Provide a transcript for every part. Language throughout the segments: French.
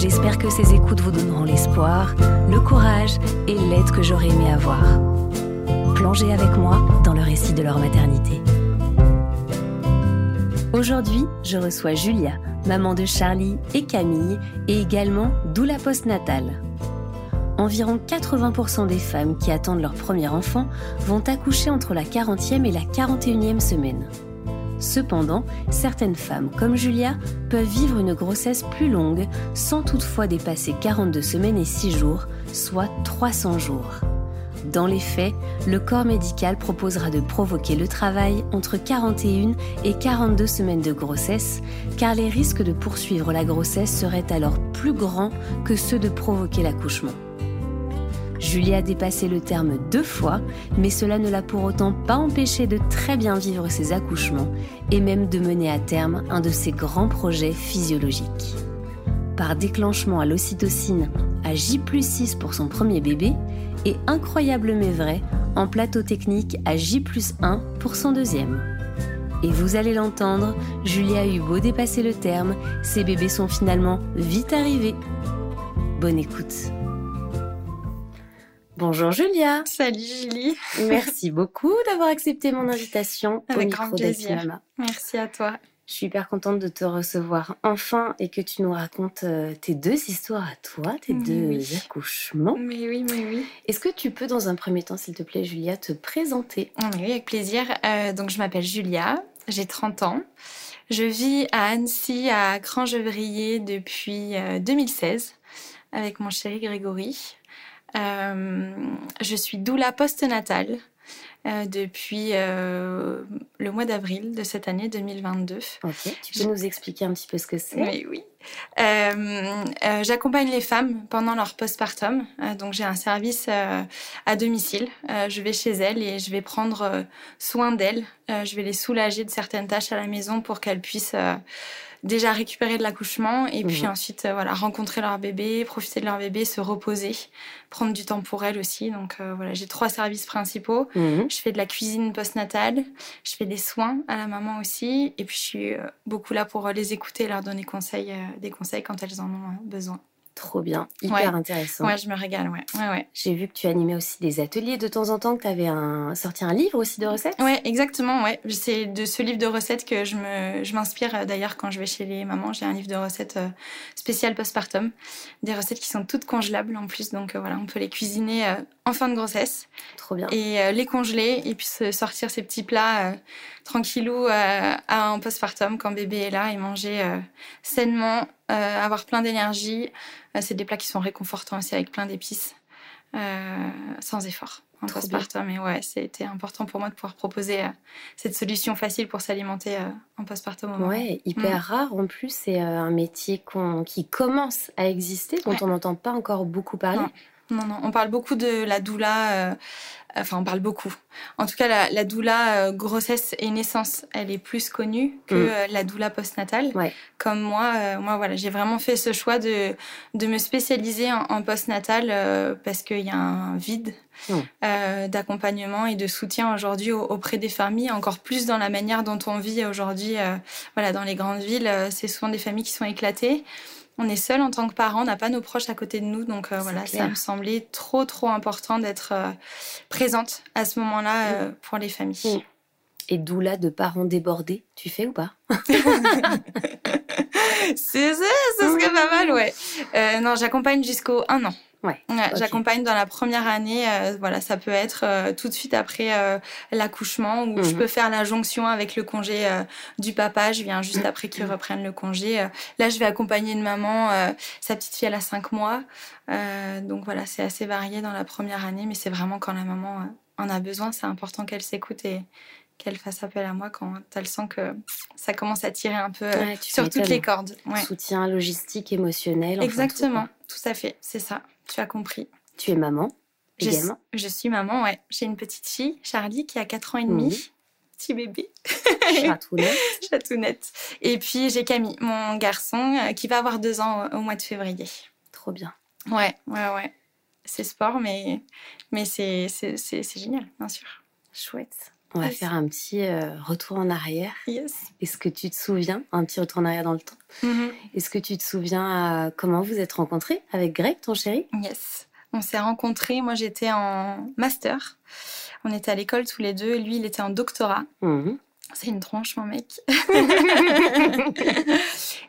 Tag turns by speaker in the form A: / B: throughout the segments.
A: J'espère que ces écoutes vous donneront l'espoir, le courage et l'aide que j'aurais aimé avoir. Plongez avec moi dans le récit de leur maternité. Aujourd'hui, je reçois Julia, maman de Charlie et Camille, et également doula postnatale. Environ 80% des femmes qui attendent leur premier enfant vont accoucher entre la 40e et la 41e semaine. Cependant, certaines femmes, comme Julia, peuvent vivre une grossesse plus longue sans toutefois dépasser 42 semaines et 6 jours, soit 300 jours. Dans les faits, le corps médical proposera de provoquer le travail entre 41 et 42 semaines de grossesse, car les risques de poursuivre la grossesse seraient alors plus grands que ceux de provoquer l'accouchement. Julie a dépassé le terme deux fois, mais cela ne l'a pour autant pas empêché de très bien vivre ses accouchements et même de mener à terme un de ses grands projets physiologiques. Par déclenchement à l'ocytocine à J 6 pour son premier bébé et incroyable mais vrai en plateau technique à J 1 pour son deuxième. Et vous allez l'entendre, Julie a eu beau dépasser le terme, ses bébés sont finalement vite arrivés. Bonne écoute. Bonjour Julia.
B: Salut Julie.
A: Merci beaucoup d'avoir accepté mon invitation
B: Avec grand plaisir. Merci à toi.
A: Je suis hyper contente de te recevoir enfin et que tu nous racontes euh, tes deux histoires à toi, tes deux accouchements.
B: Mais oui, mais oui.
A: Est-ce que tu peux, dans un premier temps, s'il te plaît, Julia, te présenter?
B: Ah, Oui, avec plaisir. Euh, donc, je m'appelle Julia, j'ai 30 ans. Je vis à Annecy, à Crangevrier, depuis 2016, euh, avec mon chéri Grégory. Euh, je suis doula postnatale euh, depuis euh, le mois d'avril de cette année 2022.
A: Ok, tu peux nous expliquer un petit peu ce que c'est?
B: Oui, oui. Euh, j'accompagne les femmes pendant leur postpartum. donc j'ai un service à domicile. je vais chez elles et je vais prendre soin d'elles. je vais les soulager de certaines tâches à la maison pour qu'elles puissent déjà récupérer de l'accouchement et puis mhm. ensuite euh, voilà rencontrer leur bébé, profiter de leur bébé, se reposer, prendre du temps pour elles aussi. Donc euh, voilà, j'ai trois services principaux. Mhm. Je fais de la cuisine postnatale, je fais des soins à la maman aussi et puis je suis euh, beaucoup là pour les écouter et leur donner conseils, des conseils quand elles en ont besoin.
A: Trop bien, hyper intéressant.
B: Ouais, je me régale, ouais. ouais, ouais.
A: J'ai vu que tu animais aussi des ateliers de temps en temps, que tu avais un... sorti un livre aussi de recettes.
B: Ouais, exactement, ouais. C'est de ce livre de recettes que je me, je m'inspire euh, d'ailleurs quand je vais chez les mamans. J'ai un livre de recettes euh, spécial postpartum, des recettes qui sont toutes congelables en plus, donc euh, voilà, on peut les cuisiner en fin de grossesse.
A: Trop bien.
B: Et les congeler et puis sortir ces petits plats tranquillou à un postpartum quand bébé est là et manger sainement, avoir plein d'énergie. Euh, c'est des plats qui sont réconfortants aussi avec plein d'épices, euh, sans effort. En postpartum, mais ouais, c'était important pour moi de pouvoir proposer euh, cette solution facile pour s'alimenter en postpartum.
A: Ouais, hyper mm. rare en plus. C'est un métier qui commence à exister, dont on n'entend pas encore beaucoup parler.
B: Non, non, on parle beaucoup de la doula Enfin, on parle beaucoup. En tout cas, la, doula euh, grossesse et naissance, elle est plus connue que mm. euh, la doula postnatale. Comme moi, euh, moi voilà, j'ai vraiment fait ce choix de, de me spécialiser en, postnatal parce qu'il y a un vide mm. d'accompagnement et de soutien aujourd'hui auprès des familles, encore plus dans la manière dont on vit aujourd'hui. voilà, dans les grandes villes, c'est souvent des familles qui sont éclatées on est seul en tant que parent, on n'a pas nos proches à côté de nous. Donc euh, voilà, ça me semblait trop, trop important d'être euh, présente à ce moment-là euh, pour les familles. Mm.
A: Et d'où là de parents débordés, tu fais ou pas?
B: C'est ça, ce serait pas mal, ouais. non, j'accompagne jusqu'au un an.
A: Ouais.
B: J'accompagne dans la première année. Euh, voilà, ça peut être euh, tout de suite après euh, l'accouchement où je mhm. peux faire la jonction avec le congé du papa. Je viens juste après qu'il reprenne le congé. là, je vais accompagner une maman. sa petite fille, elle a cinq mois. donc voilà, c'est assez varié dans la première année, mais c'est vraiment quand la maman en a besoin. C'est important qu'elle s'écoute et qu'elle fasse appel à moi quand elle sent que ça commence à tirer un peu sur toutes les cordes.
A: Soutien logistique, émotionnel.
B: Exactement, tout à fait, c'est ça tu as compris.
A: Tu es maman
B: également? je, suis maman, ouais. J'ai une petite fille, Charlie, qui a 4 ans et demi. Petit bébé.
A: Chatounette.
B: Chatounette. Et puis j'ai Camille, mon garçon, euh, qui va avoir 2 ans au, mois de février.
A: Trop bien.
B: Ouais, ouais, ouais. C'est sport, mais, mais c'est génial, bien sûr.
A: Chouette. On va faire un petit euh, retour en arrière.
B: Yes.
A: Est-ce que tu te souviens, un petit retour en arrière dans le temps, mm-hmm. est-ce que tu te souviens comment vous êtes rencontrés avec Greg, ton chéri?
B: Yes. On s'est rencontrés, moi j'étais en master. On était à l'école tous les deux. Lui, il était en doctorat. Mm-hmm. C'est une tronche, mon mec.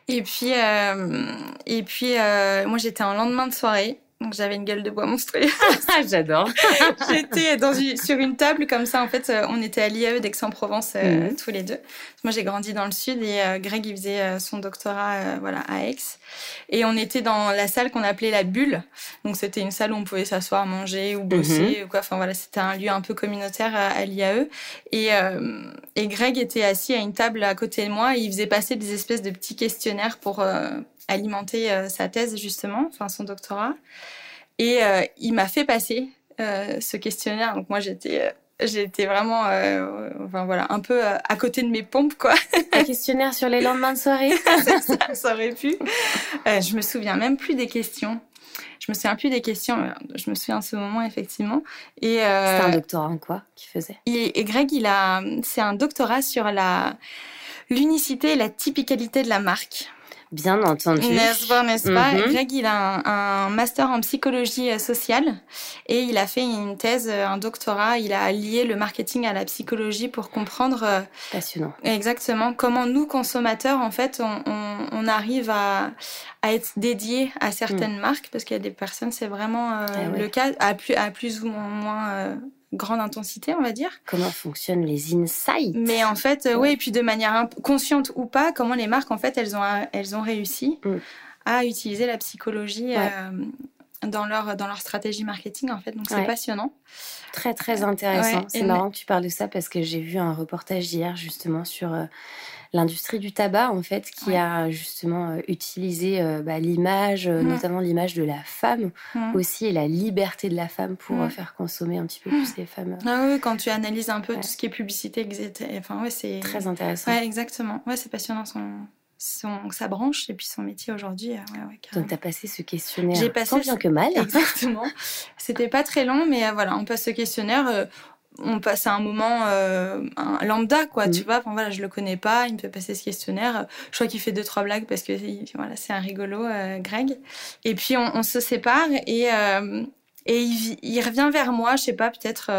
B: et puis, euh, et puis euh, moi j'étais en lendemain de soirée. Donc j'avais une gueule de bois monstrueuse.
A: J'adore.
B: J'étais dans sur une table comme ça. En fait, euh, on était à l'IAE d'Aix-en-Provence euh, mhm. tous les deux. Moi, j'ai grandi dans le sud et euh, Greg, il faisait son doctorat voilà à Aix. Et on était dans la salle qu'on appelait la bulle. Donc c'était une salle où on pouvait s'asseoir, manger ou bosser mhm. ou quoi. Enfin voilà, c'était un lieu un peu communautaire à, l'IAE. Et, et Greg était assis à une table à côté de moi et il faisait passer des espèces de petits questionnaires pour alimenter euh, sa thèse justement, enfin son doctorat. Et euh, il m'a fait passer euh, ce questionnaire. Donc moi j'étais j'étais vraiment enfin voilà un peu à côté de mes pompes quoi.
A: Un questionnaire sur les lendemains de soirée.
B: Ça, ça, aurait pu. Je me souviens même plus des questions. Je me souviens plus des questions je me souviens de ce moment effectivement.
A: Et c'était un doctorat en quoi qu'il faisait?
B: Et, Greg il a c'est un doctorat sur la l'unicité et la typicalité de la marque
A: Bien entendu.
B: N'est-ce pas, n'est-ce pas? Mhm. Greg, il a un, master en psychologie euh, sociale et il a fait une thèse, euh, un doctorat. Il a lié le marketing à la psychologie pour comprendre. Euh,
A: Passionnant.
B: Exactement. Comment nous, consommateurs, en fait, on, arrive à, être dédiés à certaines mm. marques parce qu'il y a des personnes, c'est vraiment eh le cas, à plus, à plus ou moins grande intensité, on va dire.
A: Comment fonctionnent les insights?
B: Mais en fait, oui, et puis de manière consciente ou pas, comment les marques, en fait, elles ont, elles ont réussi mm. à utiliser la psychologie euh, dans, leur, dans leur stratégie marketing, en fait. Donc, c'est passionnant.
A: Très, très intéressant. c'est marrant que tu parles de ça parce que j'ai vu un reportage hier, justement, sur... Euh, l'industrie du tabac, en fait, qui a justement euh, utilisé euh, bah, l'image, euh, mmh. notamment l'image de la femme mmh. aussi, et la liberté de la femme pour mmh. faire consommer un petit peu plus les femmes.
B: Ah oui, quand tu analyses un peu tout ce qui est publicité, enfin, ouais, c'est...
A: Très intéressant.
B: Ouais, exactement. Ouais, c'est passionnant son... Son, sa branche et puis son métier aujourd'hui. Ouais,
A: Donc, tu as passé ce questionnaire passé tant bien que mal.
B: Exactement. C'était pas très long, mais voilà, on passe ce questionnaire on passe à un moment euh, un lambda quoi tu mm. vois. Enfin voilà je le connais pas il me fait passer ce questionnaire. Je crois qu'il fait deux trois blagues parce que voilà c'est un rigolo euh, Greg. Et puis on, se sépare et euh, et il, revient vers moi je sais pas peut-être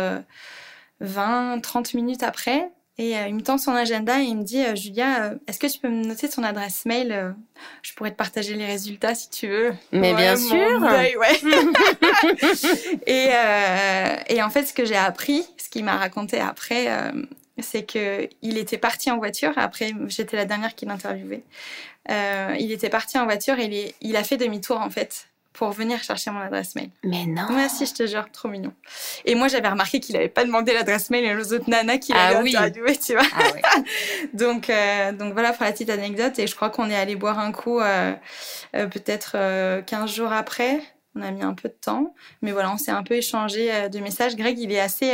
B: 20 30 minutes après et euh, il me tend son agenda et il me dit euh, Julia, euh, est-ce que tu peux me noter ton adresse mail Je pourrais te partager les résultats si tu veux.
A: Mais bien sûr.
B: ouais. et, et en fait, ce que j'ai appris, ce qu'il m'a raconté après, c'est que il était parti en voiture. Après, j'étais la dernière qui l'interviewait. il était parti en voiture et il, il a fait demi-tour en fait pour venir chercher mon adresse mail.
A: Mais non.
B: Merci, je te jure, trop mignon. Et moi, j'avais remarqué qu'il n'avait pas demandé l'adresse mail aux autres nanas qui
A: ah, oui.
B: tu vois. Ah, donc, euh, donc voilà pour la petite anecdote. Et je crois qu'on est allé boire un coup euh, euh, peut-être 15 jours après. On a mis un peu de temps. Mais voilà, on s'est un peu échangé de messages. Greg, il est assez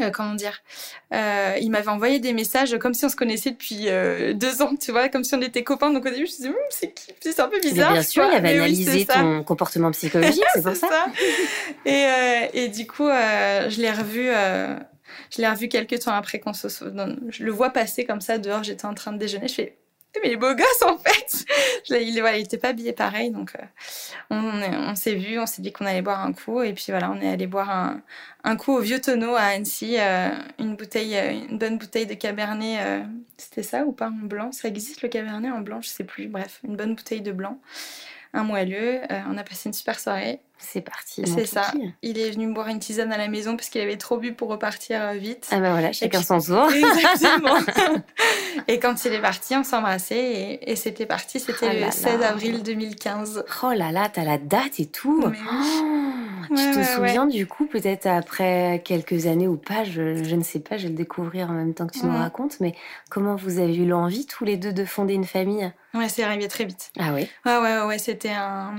B: euh, comment dire, euh, il m'avait envoyé des messages comme si on se connaissait depuis euh, deux ans, tu vois, comme si on était copains. Donc au début, je me suis dit, hum, c'est qui? C'est un peu bizarre.
A: bien sûr, il avait analysé ton comportement psychologique, c'est pour ça.
B: Et, et, du coup, je l'ai revu. je l'ai revu quelques temps après qu'on se. Je le vois passer comme ça dehors. J'étais en train de déjeuner. Je fais mais il est beau gosse en fait. il, voilà, il était pas habillé pareil, donc euh, on, s'est vu, on s'est dit qu'on allait boire un coup, et puis voilà, on est allé boire un, un coup au Vieux Tonneau à Annecy, euh, une bouteille, euh, une bonne bouteille de Cabernet. C'était ça ou pas en blanc? Ça existe le Cabernet en blanc, je sais plus. Bref, une bonne bouteille de blanc, un moelleux. on a passé une super soirée.
A: C'est parti.
B: C'est ça. Il est venu me boire une tisane à la maison parce qu'il avait trop bu pour repartir euh, vite.
A: Ah ben voilà, chacun son tour.
B: Exactement. et quand il est parti, on s'embrassait et, c'était parti. C'était oh le 16 avril 2015.
A: Oh là là, t'as la date et tout. Oh, tu te souviens du coup, peut-être après quelques années ou pas, je, ne sais pas, je vais le découvrir en même temps que tu nous racontes, mais comment vous avez eu l'envie tous les deux de fonder une famille?
B: Ouais, c'est arrivé très vite.
A: Ah oui
B: Ouais, ouais, ouais, c'était un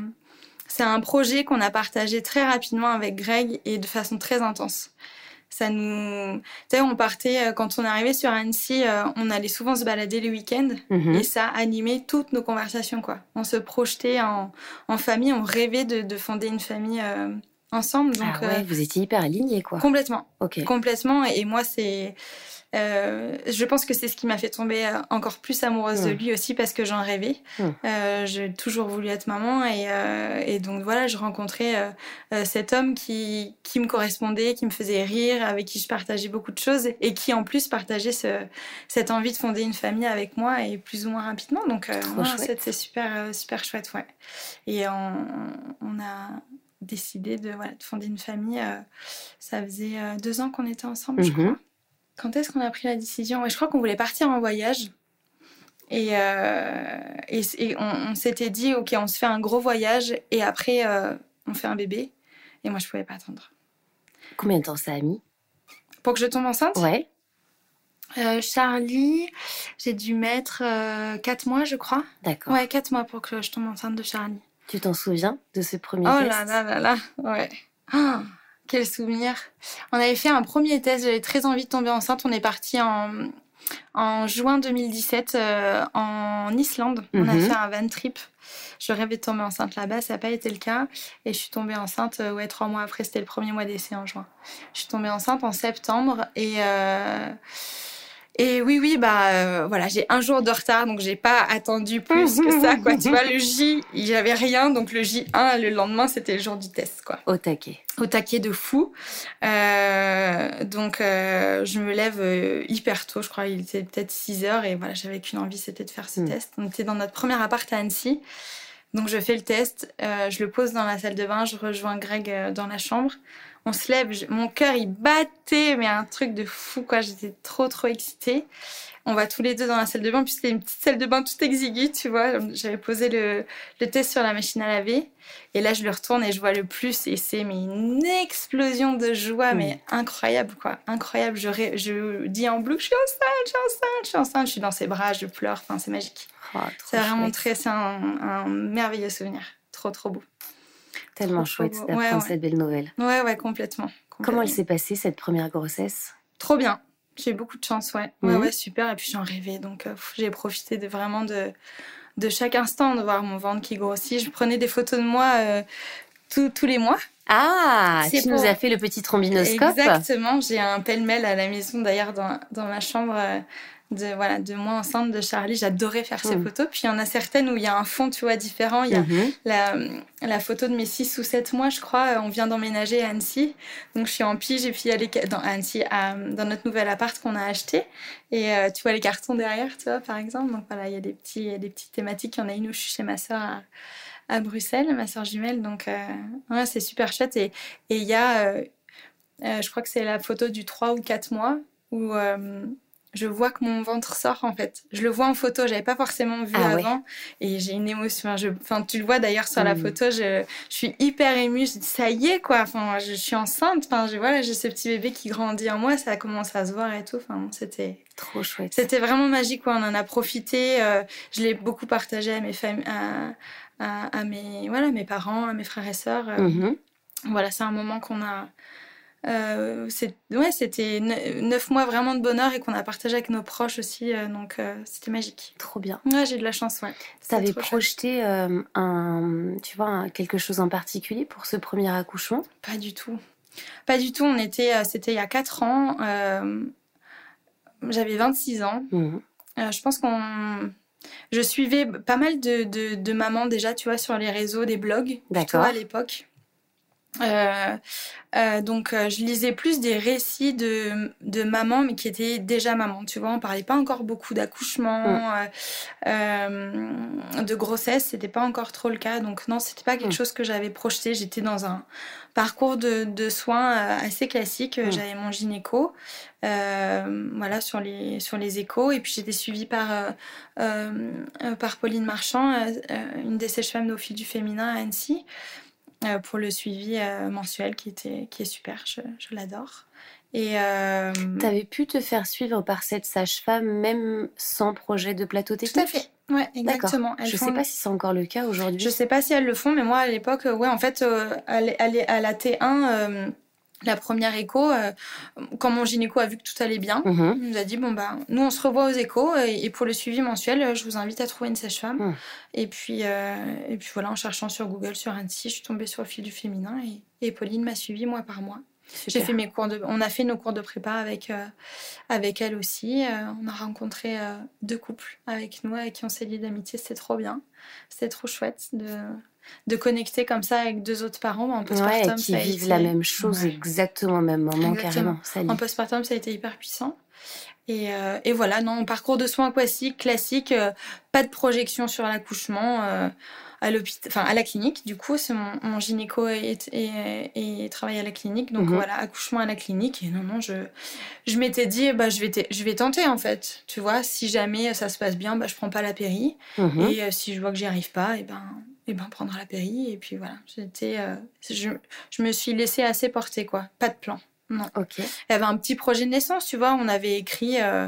B: c'est un projet qu'on a partagé très rapidement avec Greg et de façon très intense. Ça nous, tu sais, on partait euh, quand on arrivait sur Annecy, euh, on allait souvent se balader le week-end mhm. et ça animait toutes nos conversations quoi. On se projetait en, en famille, on rêvait de, de fonder une famille euh, ensemble. Donc,
A: ah ouais, vous étiez hyper alignés quoi.
B: Complètement.
A: Ok.
B: Complètement. Et moi c'est euh, je pense que c'est ce qui m'a fait tomber euh, encore plus amoureuse de lui aussi parce que j'en rêvais. Euh, j'ai toujours voulu être maman et, euh, et donc voilà, je rencontrais cet homme qui, qui me correspondait, qui me faisait rire, avec qui je partageais beaucoup de choses et qui en plus partageait ce, cette envie de fonder une famille avec moi et plus ou moins rapidement. Donc c'est super super chouette, ouais. Et on, on a décidé de, voilà, de fonder une famille. ça faisait deux ans qu'on était ensemble, je mhm. crois. Quand est-ce qu'on a pris la décision? Je crois qu'on voulait partir en voyage. Et, euh, et, on, s'était dit, OK, on se fait un gros voyage et après, euh, on fait un bébé. Et moi, je pouvais pas attendre.
A: Combien de temps ça a mis?
B: Pour que je tombe enceinte?
A: Ouais.
B: Euh, Charlie, j'ai dû mettre 4 mois, je crois.
A: D'accord.
B: Ouais, 4 mois pour que je tombe enceinte de Charlie.
A: Tu t'en souviens de ce premier
B: oh
A: test?
B: Oh là là là là, ouais. Ah quel souvenir. On avait fait un premier test, j'avais très envie de tomber enceinte. On est parti en, en juin 2017 euh, en Islande. On a mhm. fait un van trip. Je rêvais de tomber enceinte là-bas, ça n'a pas été le cas. Et je suis tombée enceinte, euh, ouais, trois mois après, c'était le premier mois d'essai en juin. Je suis tombée enceinte en septembre et... Euh, et oui, oui, bah euh, voilà, j'ai un jour de retard, donc j'ai pas attendu plus que ça, quoi. tu vois, le J, avait rien, donc le J1, le lendemain, c'était le jour du test, quoi.
A: Au taquet.
B: Au taquet de fou. Euh, donc, euh, je me lève hyper tôt, je crois, il était peut-être 6 heures, et voilà, j'avais qu'une envie, c'était de faire ce hmm. test. On était dans notre premier appart à Annecy. Donc, je fais le test, je le pose dans la salle de bain, je rejoins Greg dans la chambre on se lève, mon cœur il battait, mais un truc de fou quoi. J'étais trop trop excitée. On va tous les deux dans la salle de bain, puis c'était une petite salle de bain toute exiguë, tu vois. J'avais posé le, test sur la machine à laver, et là je le retourne et je vois le plus, et c'est mais une explosion de joie, mais incroyable quoi, incroyable. Je, je dis en bleu, je suis enceinte, je suis enceinte, je suis enceinte, je suis dans ses bras, je pleure, enfin c'est magique.
A: Oh,
B: c'est vraiment très, c'est un merveilleux souvenir, trop trop beau.
A: Tellement chouette d'apprendre cette belle nouvelle.
B: Ouais, ouais, complètement.
A: Comment elle s'est passée cette première grossesse?
B: Trop bien. J'ai eu beaucoup de chance, ouais. Ouais, mhm. ouais, super. Et puis j'en rêvais, donc euh, j'ai profité de vraiment de, de chaque instant, de voir mon ventre qui grossit. Je prenais des photos de moi euh, tous les mois.
A: Ah, tu nous as fait le petit trombinoscope?
B: Exactement, j'ai un pêle-mêle à la maison d'ailleurs dans, dans, ma chambre euh, de voilà de moi enceinte de Charlie j'adorais faire ces mm. photos. Puis il y en a certaines où il y a un fond tu vois différent. Il y a mm-hmm. la, la, photo de mes 6 ou 7 mois je crois. On vient d'emménager à Annecy. Donc je suis en pige et puis il y a les dans Annecy dans notre nouvel appart qu'on a acheté. Et euh, tu vois les cartons derrière tu vois par exemple. Donc voilà il y a des petits des petites thématiques. Il y en a une où je suis chez ma soeur à, à Bruxelles ma soeur jumelle. Donc euh, ouais, c'est super chouette. Et et il y a euh, je crois que c'est la photo du 3 ou 4 mois où je vois que mon ventre sort en fait. Je le vois en photo, j'avais pas forcément vu ah avant et j'ai une émotion. Je, enfin, tu le vois d'ailleurs sur la mm. photo, je, je, suis hyper émue. Je dis ça y est quoi. Enfin, je, suis enceinte. Enfin, je, voilà, j'ai ce petit bébé qui grandit en moi, ça commence à se voir et tout. Enfin, c'était
A: trop chouette.
B: C'était vraiment magique quoi. On en a profité. Euh, je l'ai beaucoup partagé à mes familles, à, à, mes voilà, mes parents, à mes frères et sœurs. Euh, mm-hmm. Voilà, c'est un moment qu'on a euh, ouais, c'était neuf mois vraiment de bonheur et qu'on a partagé avec nos proches aussi, euh, donc euh, c'était magique.
A: Trop bien.
B: Ouais, j'ai de la chance, ouais.
A: T'avais projeté un, tu vois, quelque chose en particulier pour ce premier accouchement?
B: Pas du tout. Pas du tout. On était, c'était il y a quatre ans. J'avais 26 ans. Mmh. je pense qu'on je suivais pas mal de, de, de, mamans déjà, tu vois, sur les réseaux, des blogs,
A: D'accord.
B: à l'époque. Euh, euh, donc, euh, je lisais plus des récits de, de maman, mais qui étaient déjà maman. Tu vois, on parlait pas encore beaucoup d'accouchement, mm. de grossesse. C'était pas encore trop le cas. Donc, non, c'était pas quelque mm. chose que j'avais projeté. J'étais dans un parcours de, de soins assez classique. Mm. J'avais mon gynéco, voilà, sur les, sur les échos. Et puis, j'étais suivie par, par Pauline Marchand, une des sages-femmes au fil du féminin à Annecy. Euh, pour le suivi euh, mensuel qui, était, qui est super, je, je l'adore. Et
A: euh... tu avais pu te faire suivre par cette sage-femme même sans projet de plateau technique
B: Tout à fait. Ouais, exactement.
A: je ne sais pas si c'est encore le cas aujourd'hui.
B: Je sais pas si elles le font, mais moi à l'époque, ouais, en fait, à la T1, la première écho, euh, quand mon gynéco a vu que tout allait bien, mhm. il nous a dit bon bah nous on se revoit aux échos et, pour le suivi mensuel, je vous invite à trouver une sage-femme. Mhm. Et puis euh, et puis voilà, en cherchant sur Google, sur Annecy, je suis tombée sur le fil du féminin et, et Pauline m'a suivi mois par mois. J'ai fait mes cours de, on a fait nos cours de prépa avec euh, avec elle aussi. on a rencontré deux couples avec nous, avec qui on s'est liés d'amitié. C'était trop bien, c'était trop chouette de de connecter comme ça avec deux autres parents en
A: postpartum. Ouais, qui vivent la même chose exactement au même moment, carrément.
B: En postpartum, ça a été hyper puissant. Et, euh, et voilà, non, parcours de soins classique, classique, euh, pas de projection sur l'accouchement euh, à enfin à la clinique. Du coup, c'est mon, mon, gynéco et, et, travaille à la clinique, donc mhm. voilà, accouchement à la clinique. Et non, non, je, je m'étais dit, bah je vais, je vais tenter en fait. Tu vois, si jamais ça se passe bien, bah je prends pas la péri. Mhm. Et si je vois que j'y arrive pas, et ben et ben prendre la péri et puis voilà. J'étais euh, je, je, me suis laissée assez porter quoi. Pas de plan. Non.
A: Ok. Il
B: y avait un petit projet de naissance tu vois. On avait écrit euh,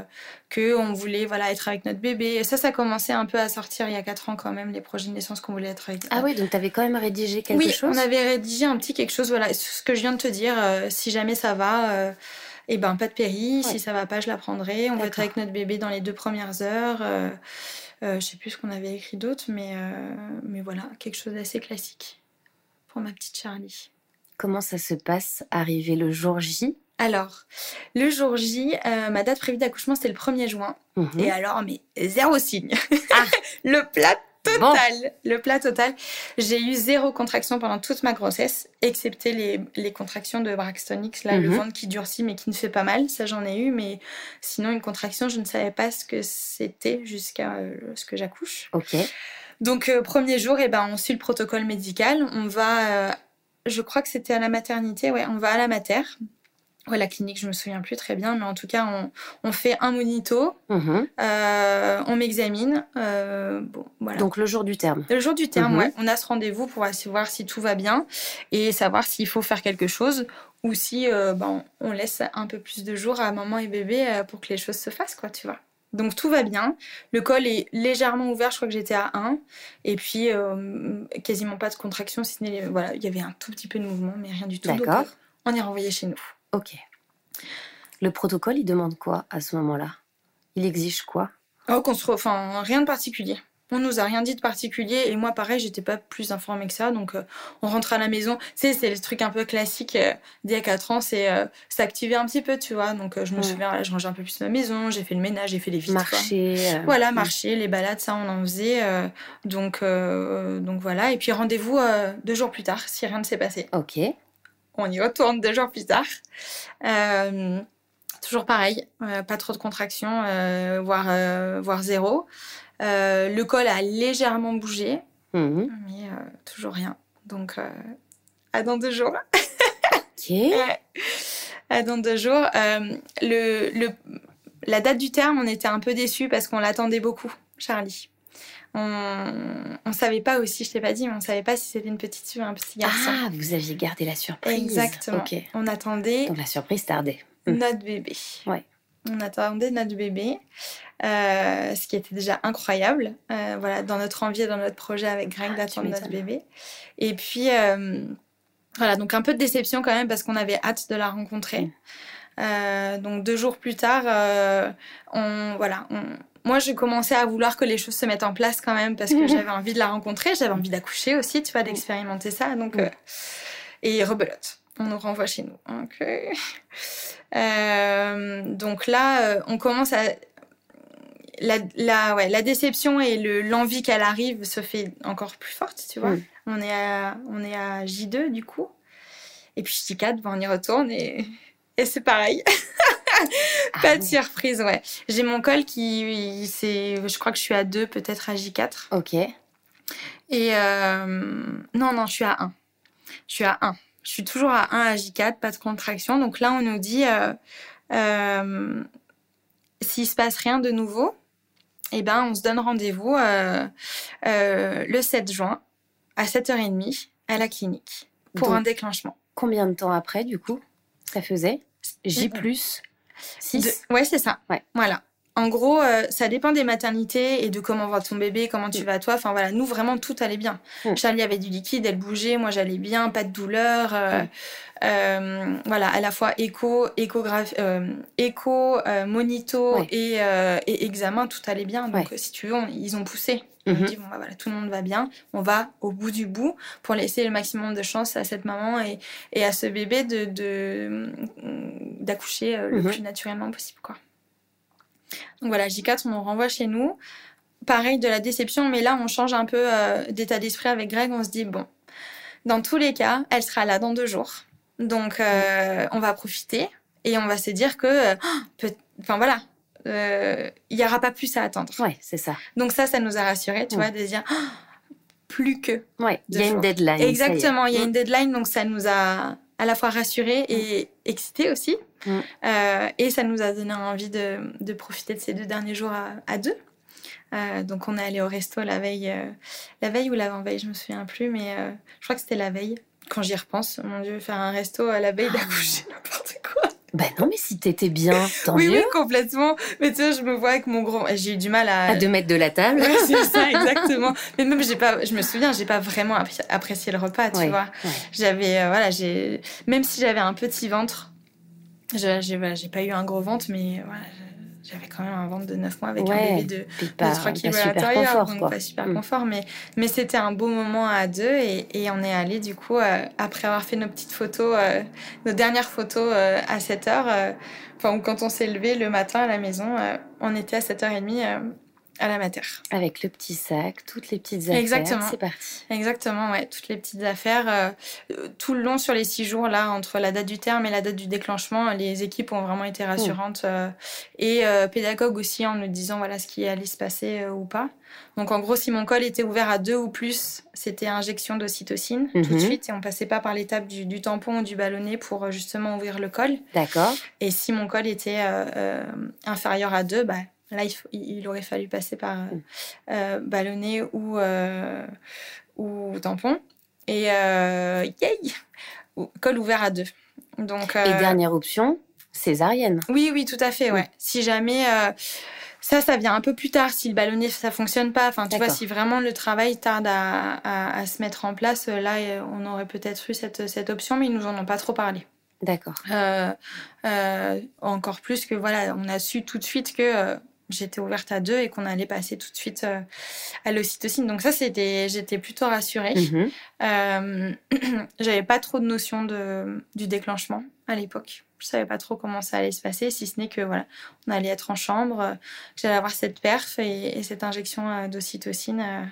B: que on voulait voilà être avec notre bébé. Et ça ça commençait un peu à sortir il y a quatre ans quand même les projets de naissance qu'on voulait être avec
A: ah oui donc tu avais quand même rédigé quelque
B: oui,
A: chose
B: on avait rédigé un petit quelque chose voilà. Ce que je viens de te dire euh, si jamais ça va et ben pas de péri si ça va pas je la prendrai. On va être avec notre bébé dans les deux premières heures euh, je sais plus ce qu'on avait écrit d'autre, mais, euh, mais voilà, quelque chose d'assez classique pour ma petite Charlie.
A: Comment ça se passe, arrivé le jour J?
B: Alors, le jour J, euh, ma date prévue d'accouchement, c'était le 1er juin. Mhm. Et alors, mais zéro signe. Ah. le plat total. Le plat total. J'ai eu zéro contraction pendant toute ma grossesse, excepté les, les contractions de Braxton X, là, le mhm. ventre qui durcit mais qui ne fait pas mal. Ça, j'en ai eu, mais sinon, une contraction, je ne savais pas ce que c'était jusqu'à euh, ce que j'accouche.
A: Ok.
B: Donc, euh, premier jour, et eh ben, on suit le protocole médical. On va, euh, je crois que c'était à la maternité, ouais, on va à la mater. Ouais, la clinique, je me souviens plus très bien, mais en tout cas, on, on fait un monito, mhm. euh, on m'examine. Euh, bon, voilà.
A: Donc le jour du terme.
B: Le jour du terme, mhm. ouais. On a ce rendez-vous pour voir si tout va bien et savoir s'il faut faire quelque chose ou si euh, ben, on laisse un peu plus de jours à maman et bébé pour que les choses se fassent, quoi, tu vois. Donc tout va bien. Le col est légèrement ouvert, je crois que j'étais à 1. Et puis quasiment pas de contraction, si ce n'est. Voilà, il y avait un tout petit peu de mouvement, mais rien du tout.
A: D'accord.
B: on est renvoyé chez nous.
A: Ok. Le protocole, il demande quoi à ce moment-là? Il exige quoi?
B: Oh, qu'on se enfin, rien de particulier. On nous a rien dit de particulier et moi pareil j'étais pas plus informée que ça. Donc euh, on rentre à la maison. Sais c'est le truc un peu classique euh, d'il y a 4 ans c'est euh, s'activer un petit peu tu vois. Donc je me souviens je rangeais un peu plus ma maison j'ai fait le ménage j'ai fait les vitres
A: marcher
B: voilà marcher les balades ça on en faisait donc donc voilà. Et puis rendez-vous deux jours plus tard si rien ne s'est passé.
A: Ok
B: on y retourne deux jours plus tard. Euh, toujours pareil, euh, pas trop de contractions, euh, voire, voire zéro. le col a légèrement bougé, mhm. mais toujours rien. Donc, à dans deux jours.
A: ok.
B: à dans deux jours. le, le, la date du terme, on était un peu déçus parce qu'on l'attendait beaucoup, Charlie on ne savait pas aussi, je t'ai pas dit, mais on savait pas si c'était une petite fille ou un petit garçon.
A: Ah, vous aviez gardé la surprise.
B: Exactement. On attendait.
A: Donc la surprise tardait.
B: Hmm. Notre bébé.
A: Ouais.
B: On attendait notre bébé, euh, ce qui était déjà incroyable. Euh, voilà, dans notre envie et dans notre projet avec Greg ah, d'attendre notre bébé. Et puis euh, voilà, donc un peu de déception quand même parce qu'on avait hâte de la rencontrer. Hmm. donc deux jours plus tard, on voilà, on, moi, j'ai commencé à vouloir que les choses se mettent en place quand même parce que j'avais envie de la rencontrer, j'avais envie d'accoucher aussi, tu vois, d'expérimenter ça. Donc, euh, et rebelote, on nous renvoie chez nous. Donc, euh, donc là, euh, on commence à la, la, ouais, la déception et l'envie qu'elle arrive se fait encore plus forte, tu vois. On est à on est à J2 du coup. Et puis J4, ben, on y retourne et, et c'est pareil. pas de ah surprise, ouais. J'ai mon col qui, c'est, je crois que je suis à 2, peut-être à J4.
A: Ok.
B: Et euh, non, non, je suis à 1. Je suis à 1. Je suis toujours à 1 à J4, pas de contraction. Donc là, on nous dit, euh, euh, s'il se passe rien de nouveau, eh ben, on se donne rendez-vous euh, euh, le 7 juin à 7h30 à la clinique pour un déclenchement.
A: Combien de temps après, du coup, ça faisait? J plus? 6
B: Ouais, c'est ça.
A: Ouais.
B: Voilà. en gros, euh, ça dépend des maternités et de comment va ton bébé, comment tu mm. vas toi. Enfin voilà, nous vraiment tout allait bien. Mm. Charlie avait du liquide, elle bougeait, moi j'allais bien, pas de douleur. Euh, mm. euh, voilà, à la fois écho, échographie, écho, monito et, et, examen, tout allait bien. Donc si tu veux, ils ont poussé. On mm-hmm. dit bon bah, voilà, tout le monde va bien. On va au bout du bout pour laisser le maximum de chance à cette maman et, et à ce bébé de d'accoucher le mm-hmm. plus naturellement possible quoi. Donc voilà, J4, on nous renvoie chez nous. Pareil de la déception, mais là, on change un peu euh, d'état d'esprit avec Greg. On se dit, bon, dans tous les cas, elle sera là dans deux jours. Donc, euh, on va profiter et on va se dire que, euh, enfin voilà, il n'y aura pas plus à attendre.
A: Ouais, c'est ça.
B: Donc ça, ça nous a rassurés, tu vois, de dire plus que.
A: Ouais, il y a une deadline.
B: Exactement, il y a une deadline, donc ça nous a à la fois rassurés et excités aussi. Mm. Euh, et ça nous a donné envie de, de, profiter de ces deux derniers jours à, deux. Euh, donc on est allé au resto la veille, euh, la veille ou l'avant-veille, je me souviens plus, mais je crois que c'était la veille. Quand j'y repense, mon Dieu, faire un resto à la veille d'accoucher, n'importe quoi.
A: Ben non, mais si t'étais bien, tant
B: oui,
A: mieux. Oui,
B: complètement. Mais tu sais, je me vois avec mon gros... J'ai eu du mal à...
A: À deux mètres de la table.
B: c'est ça, exactement. mais même, j'ai pas... Je me souviens, j'ai pas vraiment apprécié le repas, tu vois. J'avais... Euh, voilà, j'ai... Même si j'avais un petit ventre, j'ai pas eu un gros ventre, mais voilà, j'avais quand même un ventre de 9 mois avec un bébé de, de 3 kilos à l'intérieur, donc pas super mm. confort. Mais, mais c'était un beau moment à deux et, et on est allé du coup, euh, après avoir fait nos petites photos, euh, nos dernières photos euh, à 7 heures, enfin quand on s'est levé le matin à la maison, on était à 7h30 à la mater.
A: Avec le petit sac, toutes les petites affaires.
B: Exactement.
A: C'est parti.
B: Exactement, ouais, toutes les petites affaires. Euh, tout le long sur les six jours, là, entre la date du terme et la date du déclenchement, les équipes ont vraiment été rassurantes euh, et euh, pédagogues aussi en nous disant voilà ce qui allait se passer ou pas. Donc en gros, si mon col était ouvert à deux ou plus, c'était injection d'ocytocine tout de mhm. suite et on passait pas par l'étape du, tampon ou du ballonnet pour justement ouvrir le col.
A: D'accord.
B: Et si mon col était inférieur à deux, bah Là, il, aurait fallu passer par euh, mm. euh, ballonnet ou, euh, ou tampon. Et yay Col ouvert à deux. Donc,
A: Et dernière option, césarienne.
B: Oui, oui, tout à fait. Ouais. Si jamais ça, ça vient un peu plus tard. Si le ballonnet, ça fonctionne pas. Enfin, tu vois, si vraiment le travail tarde à, à, se mettre en place, là, on aurait peut-être eu cette, cette option, mais ils nous en ont pas trop parlé.
A: D'accord.
B: encore plus que voilà, on a su tout de suite que j'étais ouverte à deux et qu'on allait passer tout de suite euh, à l'ocytocine. Donc ça, c'était, j'étais plutôt rassurée. Mhm. Euh, j'avais pas trop de notion de, du déclenchement à l'époque. Je savais pas trop comment ça allait se passer, si ce n'est que voilà, on allait être en chambre, euh, j'allais avoir cette perf et, cette injection d'ocytocine.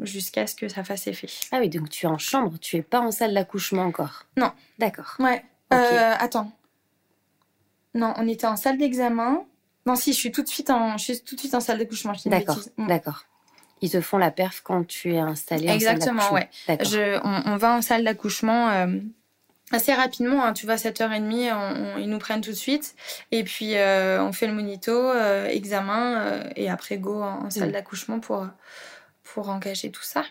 B: jusqu'à ce que ça fasse effet.
A: Ah oui, donc tu es en chambre, tu es pas en salle d'accouchement encore
B: Non.
A: D'accord.
B: Ouais. attends, non, on était en salle d'examen. Non, si, je suis tout de suite en, je suis tout de suite en salle d'accouchement.
A: D'accord, d'accord. Ils te font la perf quand tu es installé
B: Exactement, en salle ouais. Je, on, va en salle d'accouchement euh, assez rapidement. Hein, tu vois, 7h30, on, ils nous prennent tout de suite. Et puis, euh, on fait le monito, euh, examen, et après, go en, salle mm. d'accouchement pour, pour engager tout ça.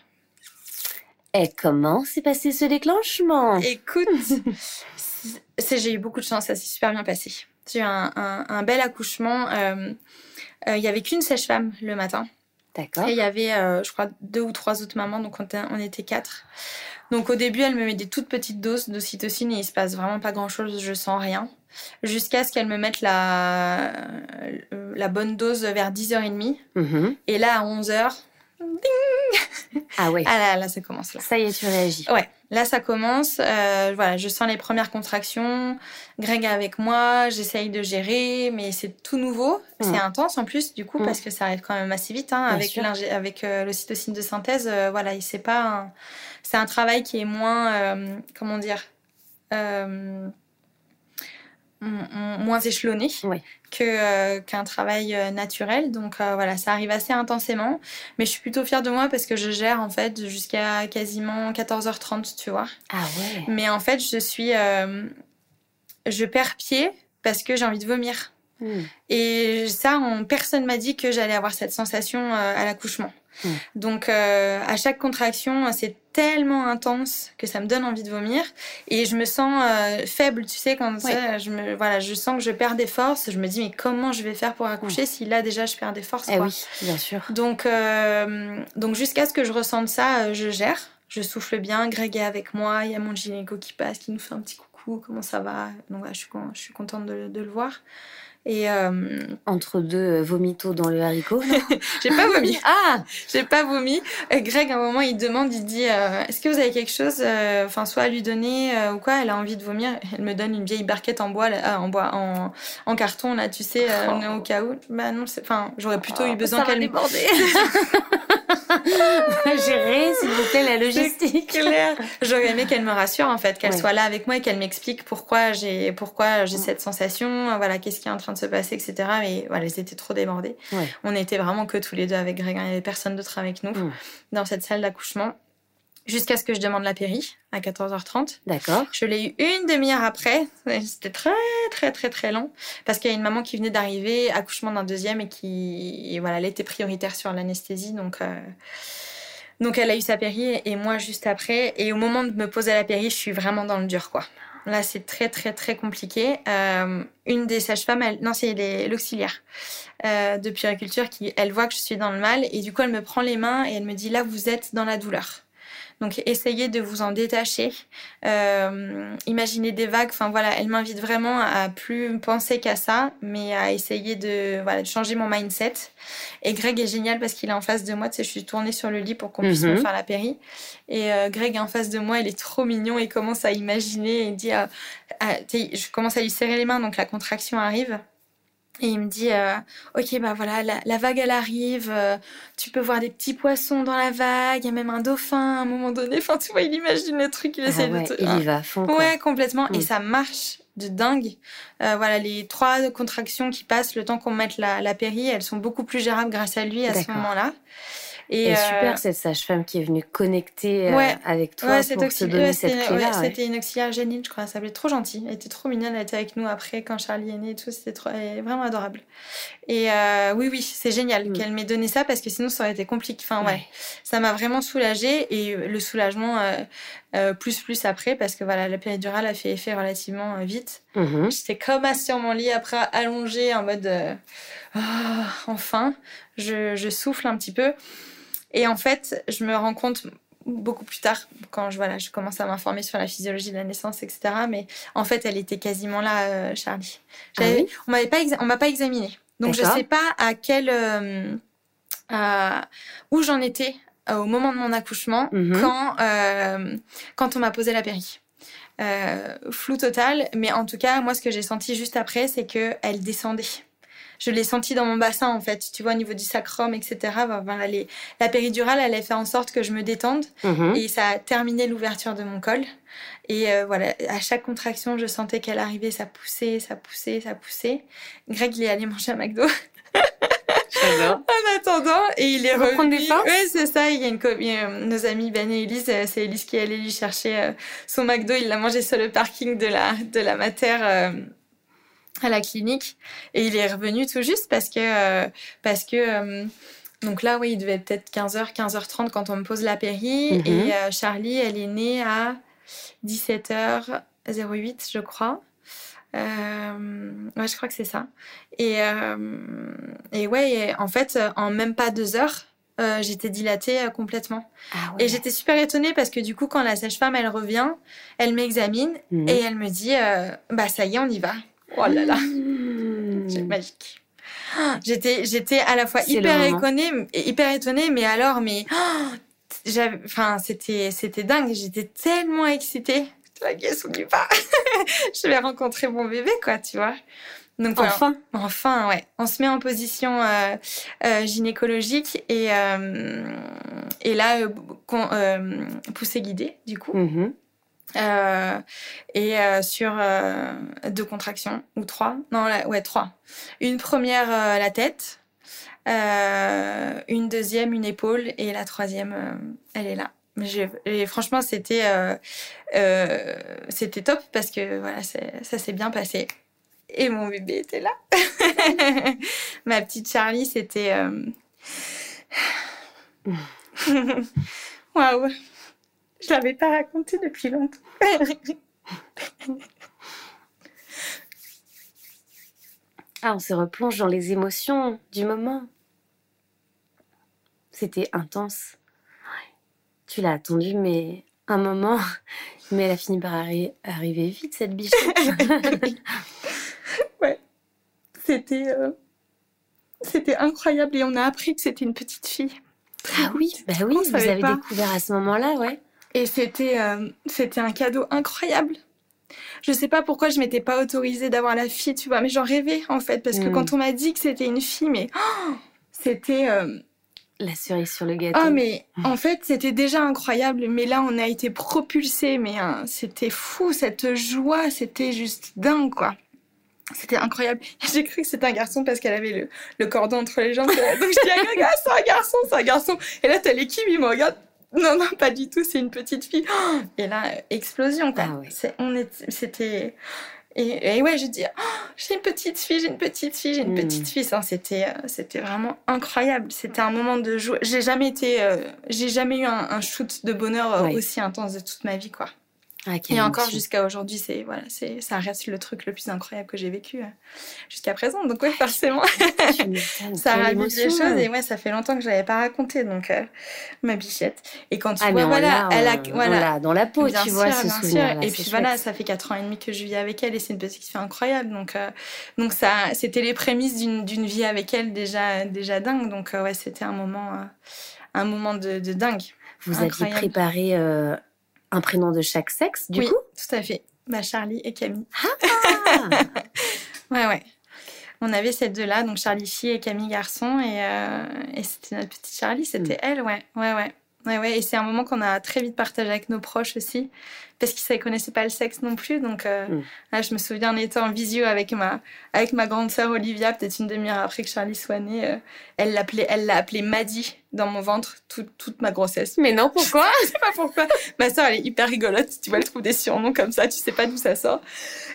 A: Et comment s'est passé ce déclenchement?
B: Écoute, j'ai eu beaucoup de chance, ça s'est super bien passé. J'ai eu un, bel accouchement. Euh, euh, il y avait qu'une sèche-femme le matin.
A: D'accord.
B: Et il y avait, euh, je crois, deux ou trois autres mamans, donc on, était quatre. Donc au début, elle me met des toutes petites doses d'ocytocine et il se passe vraiment pas grand-chose, je sens rien. Jusqu'à ce qu'elle me mette la, la bonne dose vers 10h30. Mm-hmm. Et là, à 11h, ding
A: Ah ouais.
B: Ah là, là, ça commence là.
A: Ça y est, tu réagis.
B: Ouais. Là, ça commence. Euh, voilà, je sens les premières contractions. Greg est avec moi. J'essaye de gérer, mais c'est tout nouveau. Mmh. C'est intense en plus, du coup, mmh. parce que ça arrive quand même assez vite. Hein, avec avec euh, l'ocytocine de synthèse, euh, voilà, c'est pas. C'est un travail qui est moins, euh, comment dire, moins échelonné que euh, qu'un travail euh, naturel. Donc euh, voilà, ça arrive assez intensément. Mais je suis plutôt fière de moi parce que je gère en fait jusqu'à quasiment 14h30, tu vois.
A: Ah ouais.
B: Mais en fait, je suis... je perds pied parce que j'ai envie de vomir. Hmm. Et ça, on, personne m'a dit que j'allais avoir cette sensation à l'accouchement. Hmm. Donc, à chaque contraction, c'est tellement intense que ça me donne envie de vomir. Et je me sens faible tu sais quand je me voilà je sens que je perds des forces. Je me dis mais comment je vais faire pour accoucher si là déjà je perds des forces
A: eh oui bien sûr.
B: Donc donc jusqu'à ce que je ressente ça je gère. Je souffle bien, Greg est avec moi, il y a mon gynéco qui passe, qui nous fait un petit coucou, comment ça va? Donc je, suis, je suis contente de, de le voir. Et euh,
A: entre deux euh, vomitos dans le haricot.
B: j'ai pas vomi. ah, j'ai pas vomi. Euh, Greg, à un moment, il demande, il dit, est-ce que vous avez quelque chose, enfin, soit à lui donner ou quoi? Elle a envie de vomir. Elle me donne une vieille barquette en bois, en bois, en, en, carton là, tu sais, oh. au cas où. Bah non, enfin, j'aurais plutôt eu oh, besoin qu'elle me
A: Gérer, s'il vous plaît, la logistique.
B: J'aurais aimé qu'elle me rassure, en fait, qu'elle soit là avec moi et qu'elle m'explique pourquoi j'ai, pourquoi j'ai cette sensation, voilà, qu'est-ce qui est en train de se passer, etc. Mais voilà, ils étaient trop débordés. On était vraiment que tous les deux avec Greg, il n'y avait personne d'autre avec nous dans cette salle d'accouchement. Jusqu'à ce que je demande la péri à 14h30.
A: D'accord.
B: Je l'ai eu une demi-heure après. C'était très, très, très, très long. Parce qu'il y a une maman qui venait d'arriver, accouchement d'un deuxième, et qui, voilà, elle était prioritaire sur l'anesthésie. Donc, euh, donc, elle a eu sa péri, et moi juste après. Et au moment de me poser la péri, je suis vraiment dans le dur, quoi. Là, c'est très, très, très compliqué. Euh, une des sages-femmes, non, c'est l'auxiliaire euh, de puériculture qui, elle voit que je suis dans le mal et du coup, elle me prend les mains et elle me dit là, vous êtes dans la douleur. Donc essayez de vous en détacher. Euh, imaginez des vagues. Enfin voilà, elle m'invite vraiment à plus penser qu'à ça, mais à essayer de, voilà, de changer mon mindset. Et Greg est génial parce qu'il est en face de moi. Tu sais, je suis tournée sur le lit pour qu'on puisse me mhm. faire la péri. Et euh, Greg est en face de moi. Il est trop mignon. Il commence à imaginer et dit, euh, je commence à lui serrer les mains. Donc la contraction arrive. Et il me dit, euh, ok, bah voilà, la, vague elle arrive, euh, tu peux voir des petits poissons dans la vague, il y a même un dauphin à un moment donné. Enfin, tu vois, il imagine le truc, il ah essaie
A: de. Il y va fond.
B: Ouais, complètement. Et mm. ça marche de dingue. Euh, voilà, les trois contractions qui passent le temps qu'on mette la, la péri, elles sont beaucoup plus gérables grâce à lui à ce moment-là.
A: Et, super, euh, cette sage-femme qui est venue connecter euh, avec toi pour te donner cette clé-là.
B: C'était une auxiliaire géniale, je crois. Ça s'appelait trop gentille. Elle était trop mignonne. Elle était avec nous après quand Charlie est né et tout. C'était trop... vraiment adorable. Et euh, oui, oui, c'est génial mm. qu'elle m'ait donné ça parce que sinon ça aurait été compliqué. Enfin, ouais. Ça m'a vraiment soulagée et le soulagement plus plus après parce que voilà, la péridurale a fait effet relativement vite. Mm-hmm. J'étais comme assise sur mon lit après allongée en mode ah, enfin, je, je souffle un petit peu. Et en fait, je me rends compte beaucoup plus tard, quand je, voilà, je commence à m'informer sur la physiologie de la naissance, etc. Mais en fait, elle était quasiment là, euh, Charlie. Ah on m'avait pas, on m'a pas examiné, donc je sais pas à quel, euh, où j'en étais euh, au moment de mon accouchement mhm. quand, quand on m'a posé la péri. flou total, mais en tout cas, moi, ce que j'ai senti juste après, c'est que elle descendait je l'ai senti dans mon bassin en fait, tu vois, au niveau du sacrum, etc. Voilà, les, la péridurale, elle a fait en sorte que je me détende mhm. et ça a terminé l'ouverture de mon col. Et euh, voilà, à chaque contraction, je sentais qu'elle arrivait, ça poussait, ça poussait, ça poussait. Greg, il est allé manger à McDo. en attendant, et il est revenu. Oui, c'est ça. Il y a une nos amis Ben et Elise, euh, c'est Elise qui est allée lui chercher euh, son McDo. Il l'a mangé sur le parking de la de la mater à la clinique et il est revenu tout juste parce que euh, parce que euh, donc là oui il devait peut-être 15h 15h30 quand on me pose la péri mhm. et euh, Charlie elle est née à 17h08 je crois ouais je crois que c'est ça et et ouais en fait en même pas deux heures j'étais dilatée complètement. Ah et j'étais super étonnée parce que du coup, quand la sage-femme, elle revient, elle m'examine mhm. et elle me dit, bah ça y est, on y va. Oh là là, mmh. c'est magique. J'étais, j'étais à la fois hyper étonnée, hyper étonnée, mais alors, mais, enfin, c'était, c'était dingue. J'étais tellement excitée. La guess, y va. je vais rencontrer mon bébé, quoi, tu vois.
A: Donc enfin,
B: enfin, ouais. On se met en position euh, euh, gynécologique et euh, et là, poussée guidée, du coup. Mmh euh, et euh, sur euh, deux contractions ou trois non ouais trois une première la tête une deuxième une épaule et la troisième elle est là et franchement c'était c'était top parce que voilà ça s'est bien passé et mon bébé était là. Ma petite Charlie, c'était. Euh, waouh! Je l'avais pas raconté depuis longtemps.
A: ah, on se replonge dans les émotions du moment. C'était intense. Tu l'as attendu, mais un moment, mais elle a fini par arriver vite, cette biche.
B: ouais. C'était, euh, c'était incroyable et on a appris que c'était une petite fille.
A: Ah oui, bah oui, vous avez découvert à ce moment-là, ouais.
B: Et c'était, euh, c'était un cadeau incroyable. Je sais pas pourquoi je m'étais pas autorisée d'avoir la fille, tu vois, mais j'en rêvais en fait, parce que hmm. quand on m'a dit que c'était une fille, mais oh, c'était euh,
A: la cerise sur le gâteau.
B: Ah, mais en fait, c'était déjà incroyable. Mais là, on a été propulsés. Mais hein, c'était fou, cette joie. C'était juste dingue, quoi. C'était incroyable. J'ai cru que c'était un garçon parce qu'elle avait le, le, cordon entre les jambes. Donc je dis, ah, c'est un garçon, c'est un garçon. Et là, t'as l'équipe, il me regarde. Non, non, pas du tout, c'est une petite fille. Et là, explosion, quoi. Ah, c'était. Et, ouais, je dis, oh, j'ai une petite fille, j'ai une petite fille, j'ai une hmm. petite fille. C'était, euh, c'était vraiment incroyable. C'était un moment de joie. J'ai jamais été, euh, j'ai jamais eu un, shoot de bonheur euh, aussi intense de toute ma vie, quoi. Ah, et encore jusqu'à aujourd'hui, c'est voilà, c'est ça reste le truc le plus incroyable que j'ai vécu euh, jusqu'à présent. Donc ouais, forcément, ça ravive les choses et ouais, ça fait longtemps que je l'avais pas raconté. Donc euh, ma bichette. Et quand tu ah, vois, voilà, elle a voilà
A: dans la peau, tu vois ce souvenir.
B: Et puis voilà, ça fait quatre ans et demi que je vis avec elle et c'est une petite fille incroyable. Donc euh, donc ça, c'était les prémices d'une d'une vie avec elle déjà déjà dingue. Donc ouais, c'était un moment un moment de, de dingue.
A: Vous aviez préparé un prénom de chaque sexe, du
B: oui,
A: coup
B: tout à fait. Bah, Charlie et Camille. Ah Ouais, ouais. On avait ces deux-là, donc Charlie fille et Camille garçon, et, euh, et c'était notre petite Charlie, c'était mm. elle, ouais, ouais, ouais. Ouais, ouais, et c'est un moment qu'on a très vite partagé avec nos proches aussi, parce qu'ils ne connaissaient pas le sexe non plus. Donc euh, mm. là, je me souviens en étant en visio avec ma, avec ma grande sœur Olivia, peut-être une demi-heure après que Charlie soit né, euh, elle l'appelait, elle l'a appelé Maddy dans mon ventre toute, toute ma grossesse.
A: Mais non, pourquoi
B: Je sais pas pourquoi. ma sœur, elle est hyper rigolote. Tu vois, elle trouve des surnoms comme ça, tu sais pas d'où ça sort.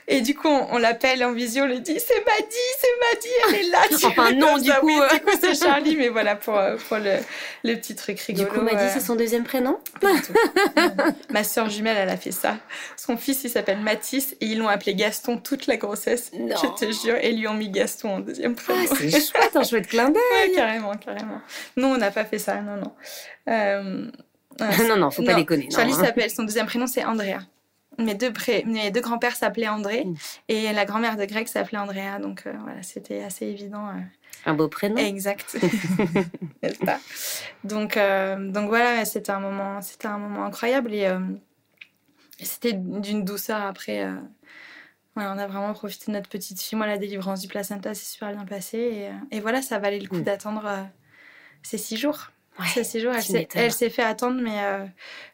B: Et du coup, on, l'appelle en visio, on lui dit c'est Maddy, c'est Maddy, elle est là.
A: enfin non, du coup,
B: du coup c'est Charlie, mais voilà pour, pour le, le petit truc rigolo.
A: Du coup, Maddy, c'est son deuxième prénom
B: Ma sœur jumelle, elle a fait ça. Son fils, il s'appelle Mathis et ils l'ont appelé Gaston toute la grossesse. Je te jure, et lui ont mis Gaston en deuxième prénom.
A: Ah, c'est chouette, un chouette clin d'œil.
B: carrément, carrément. Non, on n'a pas fait ça, non, non.
A: Euh, non, non, faut pas déconner.
B: Charlie
A: hein.
B: s'appelle, son deuxième prénom c'est Andrea. Mes deux, mes deux grands-pères s'appelaient André mm. et la grand-mère de Greg s'appelait Andrea. Donc euh, voilà, c'était assez évident. Euh.
A: Un beau prénom.
B: Exact. N'est-ce pas? Donc, donc voilà, c'était un, moment, c'était un moment incroyable et c'était d'une douceur après. Voilà, on a vraiment profité de notre petite fille. Moi, la délivrance du placenta s'est super bien passée. Et, et, voilà, ça valait le coup mm. d'attendre ces six jours. ces six jours, elle s'est fait attendre, mais, euh,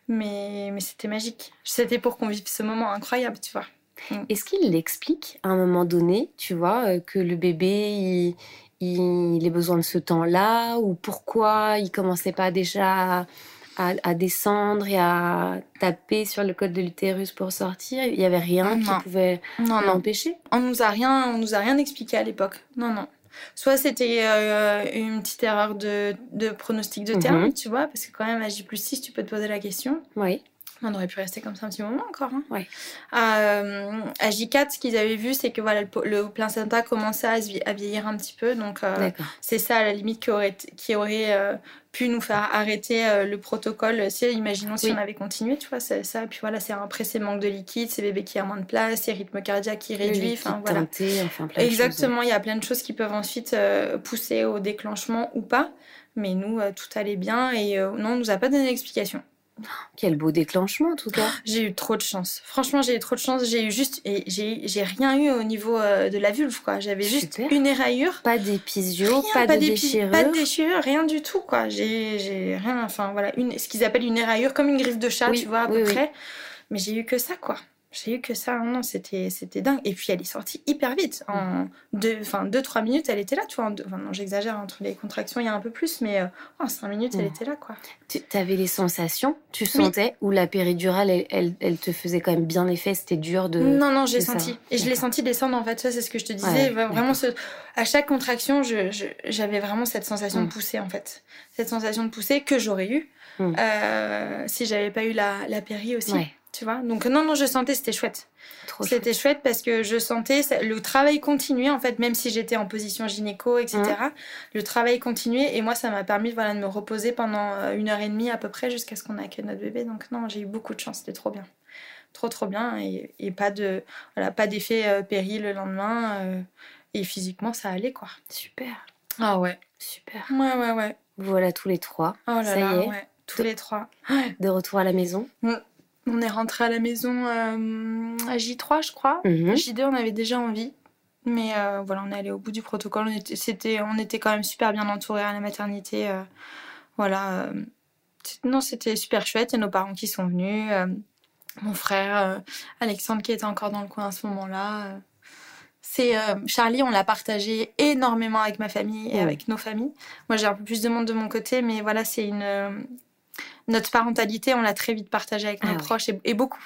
B: mais, mais c'était magique. C'était pour qu'on vive ce moment incroyable, tu vois.
A: Mm. Est-ce qu'il l'explique à un moment donné, tu vois, euh, que le bébé, il, il, ait besoin de ce temps-là Ou pourquoi il commençait pas déjà à, à, descendre et à taper sur le code de l'utérus pour sortir Il y avait rien qui pouvait l'empêcher
B: On nous a rien, on nous a rien expliqué à l'époque. Non, non. Soit c'était euh, une petite erreur de, de pronostic de terme, mhm. tu vois, parce que quand même à J plus 6, tu peux te poser la question.
A: Oui.
B: On aurait pu rester comme ça un petit moment encore. Hein.
A: Ouais.
B: Euh, à J4, ce qu'ils avaient vu, c'est que voilà, le, le placenta commençait à, à, vieillir un petit peu. Donc, euh, c'est ça, à la limite, qui aurait, qui aurait euh, pu nous faire arrêter le protocole. Si, imaginons si on avait continué, tu vois, c'est ça. Puis voilà, c'est après ces manques de liquide, ces bébés qui ont moins de place, ces rythmes cardiaques qui réduisent. Enfin, voilà.
A: enfin, plein
B: Exactement, il y a plein de choses qui peuvent ensuite pousser au déclenchement ou pas. Mais nous, tout allait bien et non, on nous a pas donné d'explication.
A: Quel beau déclenchement en tout cas.
B: J'ai eu trop de chance. Franchement, j'ai eu trop de chance. J'ai eu juste et j'ai rien eu au niveau euh, de la vulve quoi. J'avais juste une éraillure.
A: Pas d'épisio, pas, de déchirure.
B: Pas de déchirure, rien du tout quoi. J'ai rien. Enfin voilà, une, ce qu'ils appellent une éraillure comme une griffe de chat, tu vois à peu près. Mais j'ai eu que ça quoi. J'ai eu que ça, non, c'était, c'était dingue. Et puis elle est sortie hyper vite. En deux, enfin, deux, trois minutes, elle était là, tu vois. Enfin, non, j'exagère, entre les contractions, il y a un peu plus, mais euh, en cinq minutes, elle était là, quoi.
A: Tu avais les sensations, tu sentais, ou la péridurale, elle, elle, te faisait quand même bien effet, c'était dur de.
B: Non, non, j'ai senti. Et je l'ai senti descendre, en fait, ça, c'est ce que je te disais. vraiment, ce... à chaque contraction, j'avais vraiment cette sensation de mm. pousser, en fait. Cette sensation de pousser que j'aurais eu mm. euh, si j'avais pas eu la, la péri aussi. Tu vois? Donc, non, non, je sentais, c'était chouette. C'était chouette parce que je sentais le travail continuait, en fait, même si j'étais en position gynéco, etc. Mmh. Le travail continuait et moi, ça m'a permis voilà, de me reposer pendant euh, une heure et demie à peu près jusqu'à ce qu'on accueille notre bébé. Donc, non, j'ai eu beaucoup de chance, c'était trop bien. Trop, trop bien. Et, et pas de voilà, pas d'effet euh, péril le lendemain. Euh, et physiquement, ça allait, quoi.
A: Super.
B: Ah ouais.
A: Super.
B: Ouais, ouais, ouais.
A: Voilà tous les trois.
B: Oh là ça y est. Ouais, tous les trois.
A: De retour à la maison.
B: Mmh. On est rentré à la maison euh, à J3, je crois. Mhm. J2, on avait déjà envie. Mais euh, voilà, on est allé au bout du protocole. On était, c'était, on était quand même super bien entourés à la maternité. Euh, voilà. non, c'était super chouette. Il y a nos parents qui sont venus. mon frère, Alexandre, qui était encore dans le coin à ce moment-là. C'est Charlie, on l'a partagé énormément avec ma famille et avec nos familles. Moi, j'ai un peu plus de monde de mon côté, mais voilà, c'est une notre parentalité, on l'a très vite partagée avec nos ah proches et, beaucoup.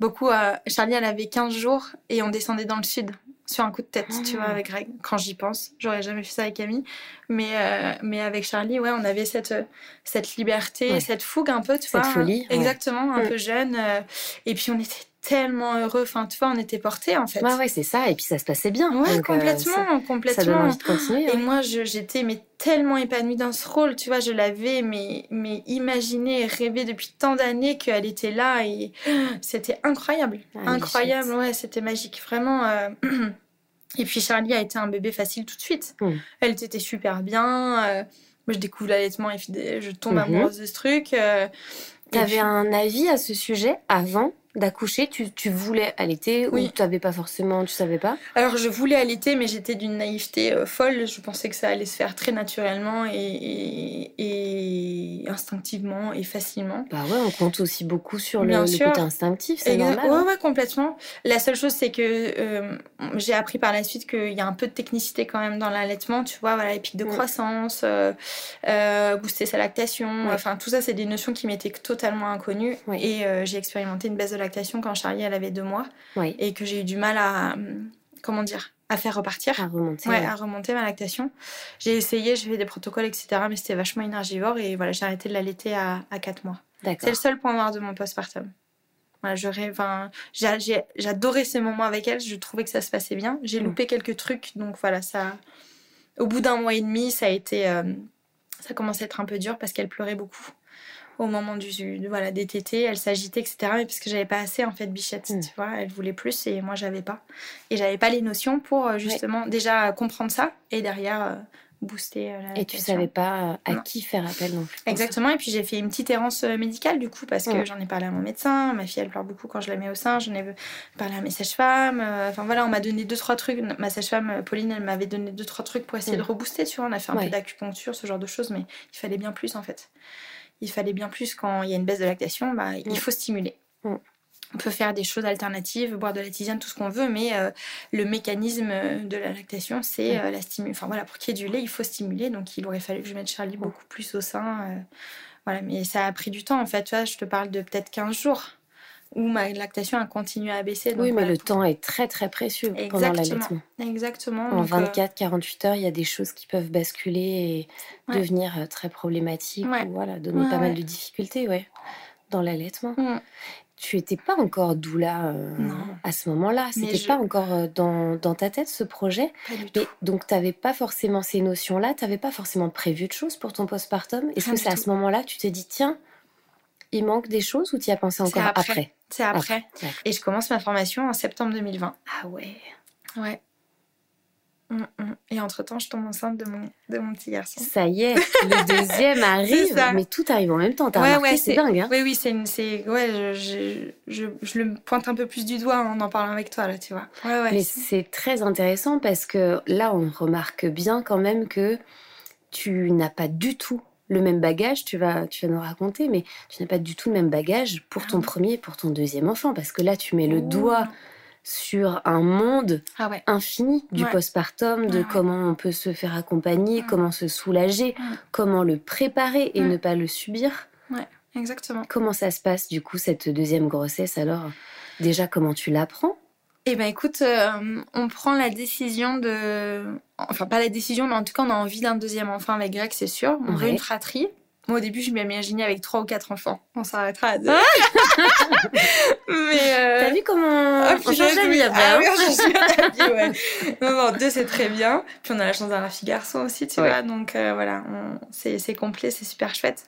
B: Beaucoup. Euh, Charlie, elle avait 15 jours et on descendait dans le sud sur un coup de tête, tu vois, ah. avec Greg. Quand j'y pense, j'aurais jamais fait ça avec Camille. Mais, euh, mais avec Charlie, ouais, on avait cette, cette liberté, cette fougue un peu, tu
A: cette folie.
B: Exactement, un mm. peu jeune. Euh, et puis on était tellement heureux. Enfin, tu vois, on était portés en fait.
A: Ouais, ouais, c'est ça. Et puis ça se passait bien.
B: Ouais, complètement, complètement. Ça donne envie de continuer. Et moi, j'étais mais tellement épanouie dans ce rôle. Tu vois, je l'avais mais, mais imaginé et rêvé depuis tant d'années qu'elle était là et c'était incroyable. Ah, incroyable, ouais, c'était magique. Vraiment. Euh, et puis Charlie a été un bébé facile tout de suite. Hmm. Elle était super bien. Euh, moi, je découvre l'allaitement et je tombe mhm. amoureuse de ce truc. Euh,
A: T'avais un avis à ce sujet avant? D'accoucher tu, tu, voulais allaiter oui. ou tu n'avais pas forcément, tu savais pas?
B: Alors je voulais allaiter, mais j'étais d'une naïveté euh, folle. Je pensais que ça allait se faire très naturellement et, et, instinctivement et facilement.
A: Bah ouais, on compte aussi beaucoup sur le, côté instinctif, c'est normal.
B: Ouais, hein. ouais, complètement. La seule chose, c'est que euh, j'ai appris par la suite qu'il y a un peu de technicité quand même dans l'allaitement. Tu vois, voilà, les pics de croissance, euh, booster sa lactation. Enfin, tout ça, c'est des notions qui m'étaient totalement inconnues. Et j'ai expérimenté une baisse de la quand Charlie elle avait deux mois. Et que j'ai eu du mal à comment dire à faire repartir.
A: À remonter
B: à remonter ma lactation. J'ai essayé j'ai fait des protocoles etc mais c'était vachement énergivore et voilà j'ai arrêté de l'allaiter à, à 4 mois. C'est le seul point noir de mon postpartum. Voilà, j'adorais ces moments avec elle. Je trouvais que ça se passait bien. J'ai mm. loupé quelques trucs. Donc voilà ça au bout d'un mois et demi ça a été euh, ça commençait à être un peu dur parce qu'elle pleurait beaucoup au moment du, voilà, des tétés, elle s'agitait, etc. Mais parce que j'avais pas assez, en fait, Bichette, mm. tu vois, elle voulait plus et moi, j'avais pas. Et j'avais pas les notions pour euh, justement déjà comprendre ça et derrière euh, booster euh,
A: la Et tu savais pas à qui faire appel non plus.
B: Exactement. Et puis j'ai fait une petite errance médicale du coup parce que j'en ai parlé à mon médecin. Ma fille elle pleure beaucoup quand je la mets au sein. J'en ai parlé à mes sages-femmes. Enfin voilà, on m'a donné deux trois trucs. Ma sage-femme Pauline elle m'avait donné deux trois trucs pour essayer mm. de rebooster. Tu vois, on a fait un peu d'acupuncture, ce genre de choses, mais il fallait bien plus en fait il fallait bien plus quand il y a une baisse de lactation, bah, il mm. faut stimuler. Mm. On peut faire des choses alternatives, boire de la tisane, tout ce qu'on veut, mais euh, le mécanisme de la lactation, c'est mm. euh, la stimulation. Enfin voilà, pour qu'il y ait du lait, il faut stimuler. Donc il aurait fallu que je mette Charlie beaucoup plus au sein. Euh, voilà, mais ça a pris du temps en fait. Tu vois, je te parle de peut-être 15 jours où ma lactation a continué à baisser.
A: oui, mais le temps est très très précieux pendant l'allaitement.
B: Exactement.
A: En 24-48 heures, il y a des choses qui peuvent basculer et devenir euh, très problématiques ou voilà, donner pas mal de difficultés ouais, dans l'allaitement. Mm. Tu n'étais pas encore doula euh, à ce moment-là? C'était pas encore euh, dans, dans, ta tête ce projet? donc, tu n'avais pas forcément ces notions-là? Tu n'avais pas forcément prévu de choses pour ton postpartum? Est-ce que c'est à ce moment-là que tu t'es dit, tiens, il manque des choses ou tu y as pensé encore après
B: c'est après. Et je commence ma formation en septembre 2020.
A: Ah ouais.
B: Ouais. Mm, mm. Et entre-temps, je tombe enceinte de mon, de mon petit garçon.
A: Ça y est, le deuxième arrive, mais tout arrive en même temps. T'as ouais, ouais, c'est dingue. Hein
B: oui, oui, c'est... Ouais, je, je, je, le pointe un peu plus du doigt en en parlant avec toi, là, tu vois. Ouais, ouais,
A: mais c'est très intéressant parce que là, on remarque bien quand même que tu n'as pas du tout le même bagage, tu vas, tu vas nous raconter, mais tu n'as pas du tout le même bagage pour ton ah. premier et pour ton deuxième enfant, parce que là, tu mets le doigt sur un monde ah infini du postpartum, de comment on peut se faire accompagner, comment se soulager, comment le préparer et ne pas le subir.
B: Ouais, exactement.
A: Comment ça se passe du coup cette deuxième grossesse? Alors Déjà, comment tu l'apprends?
B: Eh ben écoute, euh, on prend la décision de... Enfin, pas la décision, mais en tout cas, on a envie d'un deuxième enfant avec Greg, c'est sûr. On veut une fratrie. Moi, au début, je m'imaginais avec trois ou quatre enfants. On s'arrêtera à deux. Ah
A: mais euh... T'as vu comment oh, on change d'avis après ah,
B: oui, hein ouais. Non, non, deux, c'est très bien. Puis on a la chance d'avoir un fille garçon aussi, tu vois. Donc euh, voilà, c'est complet, c'est super chouette.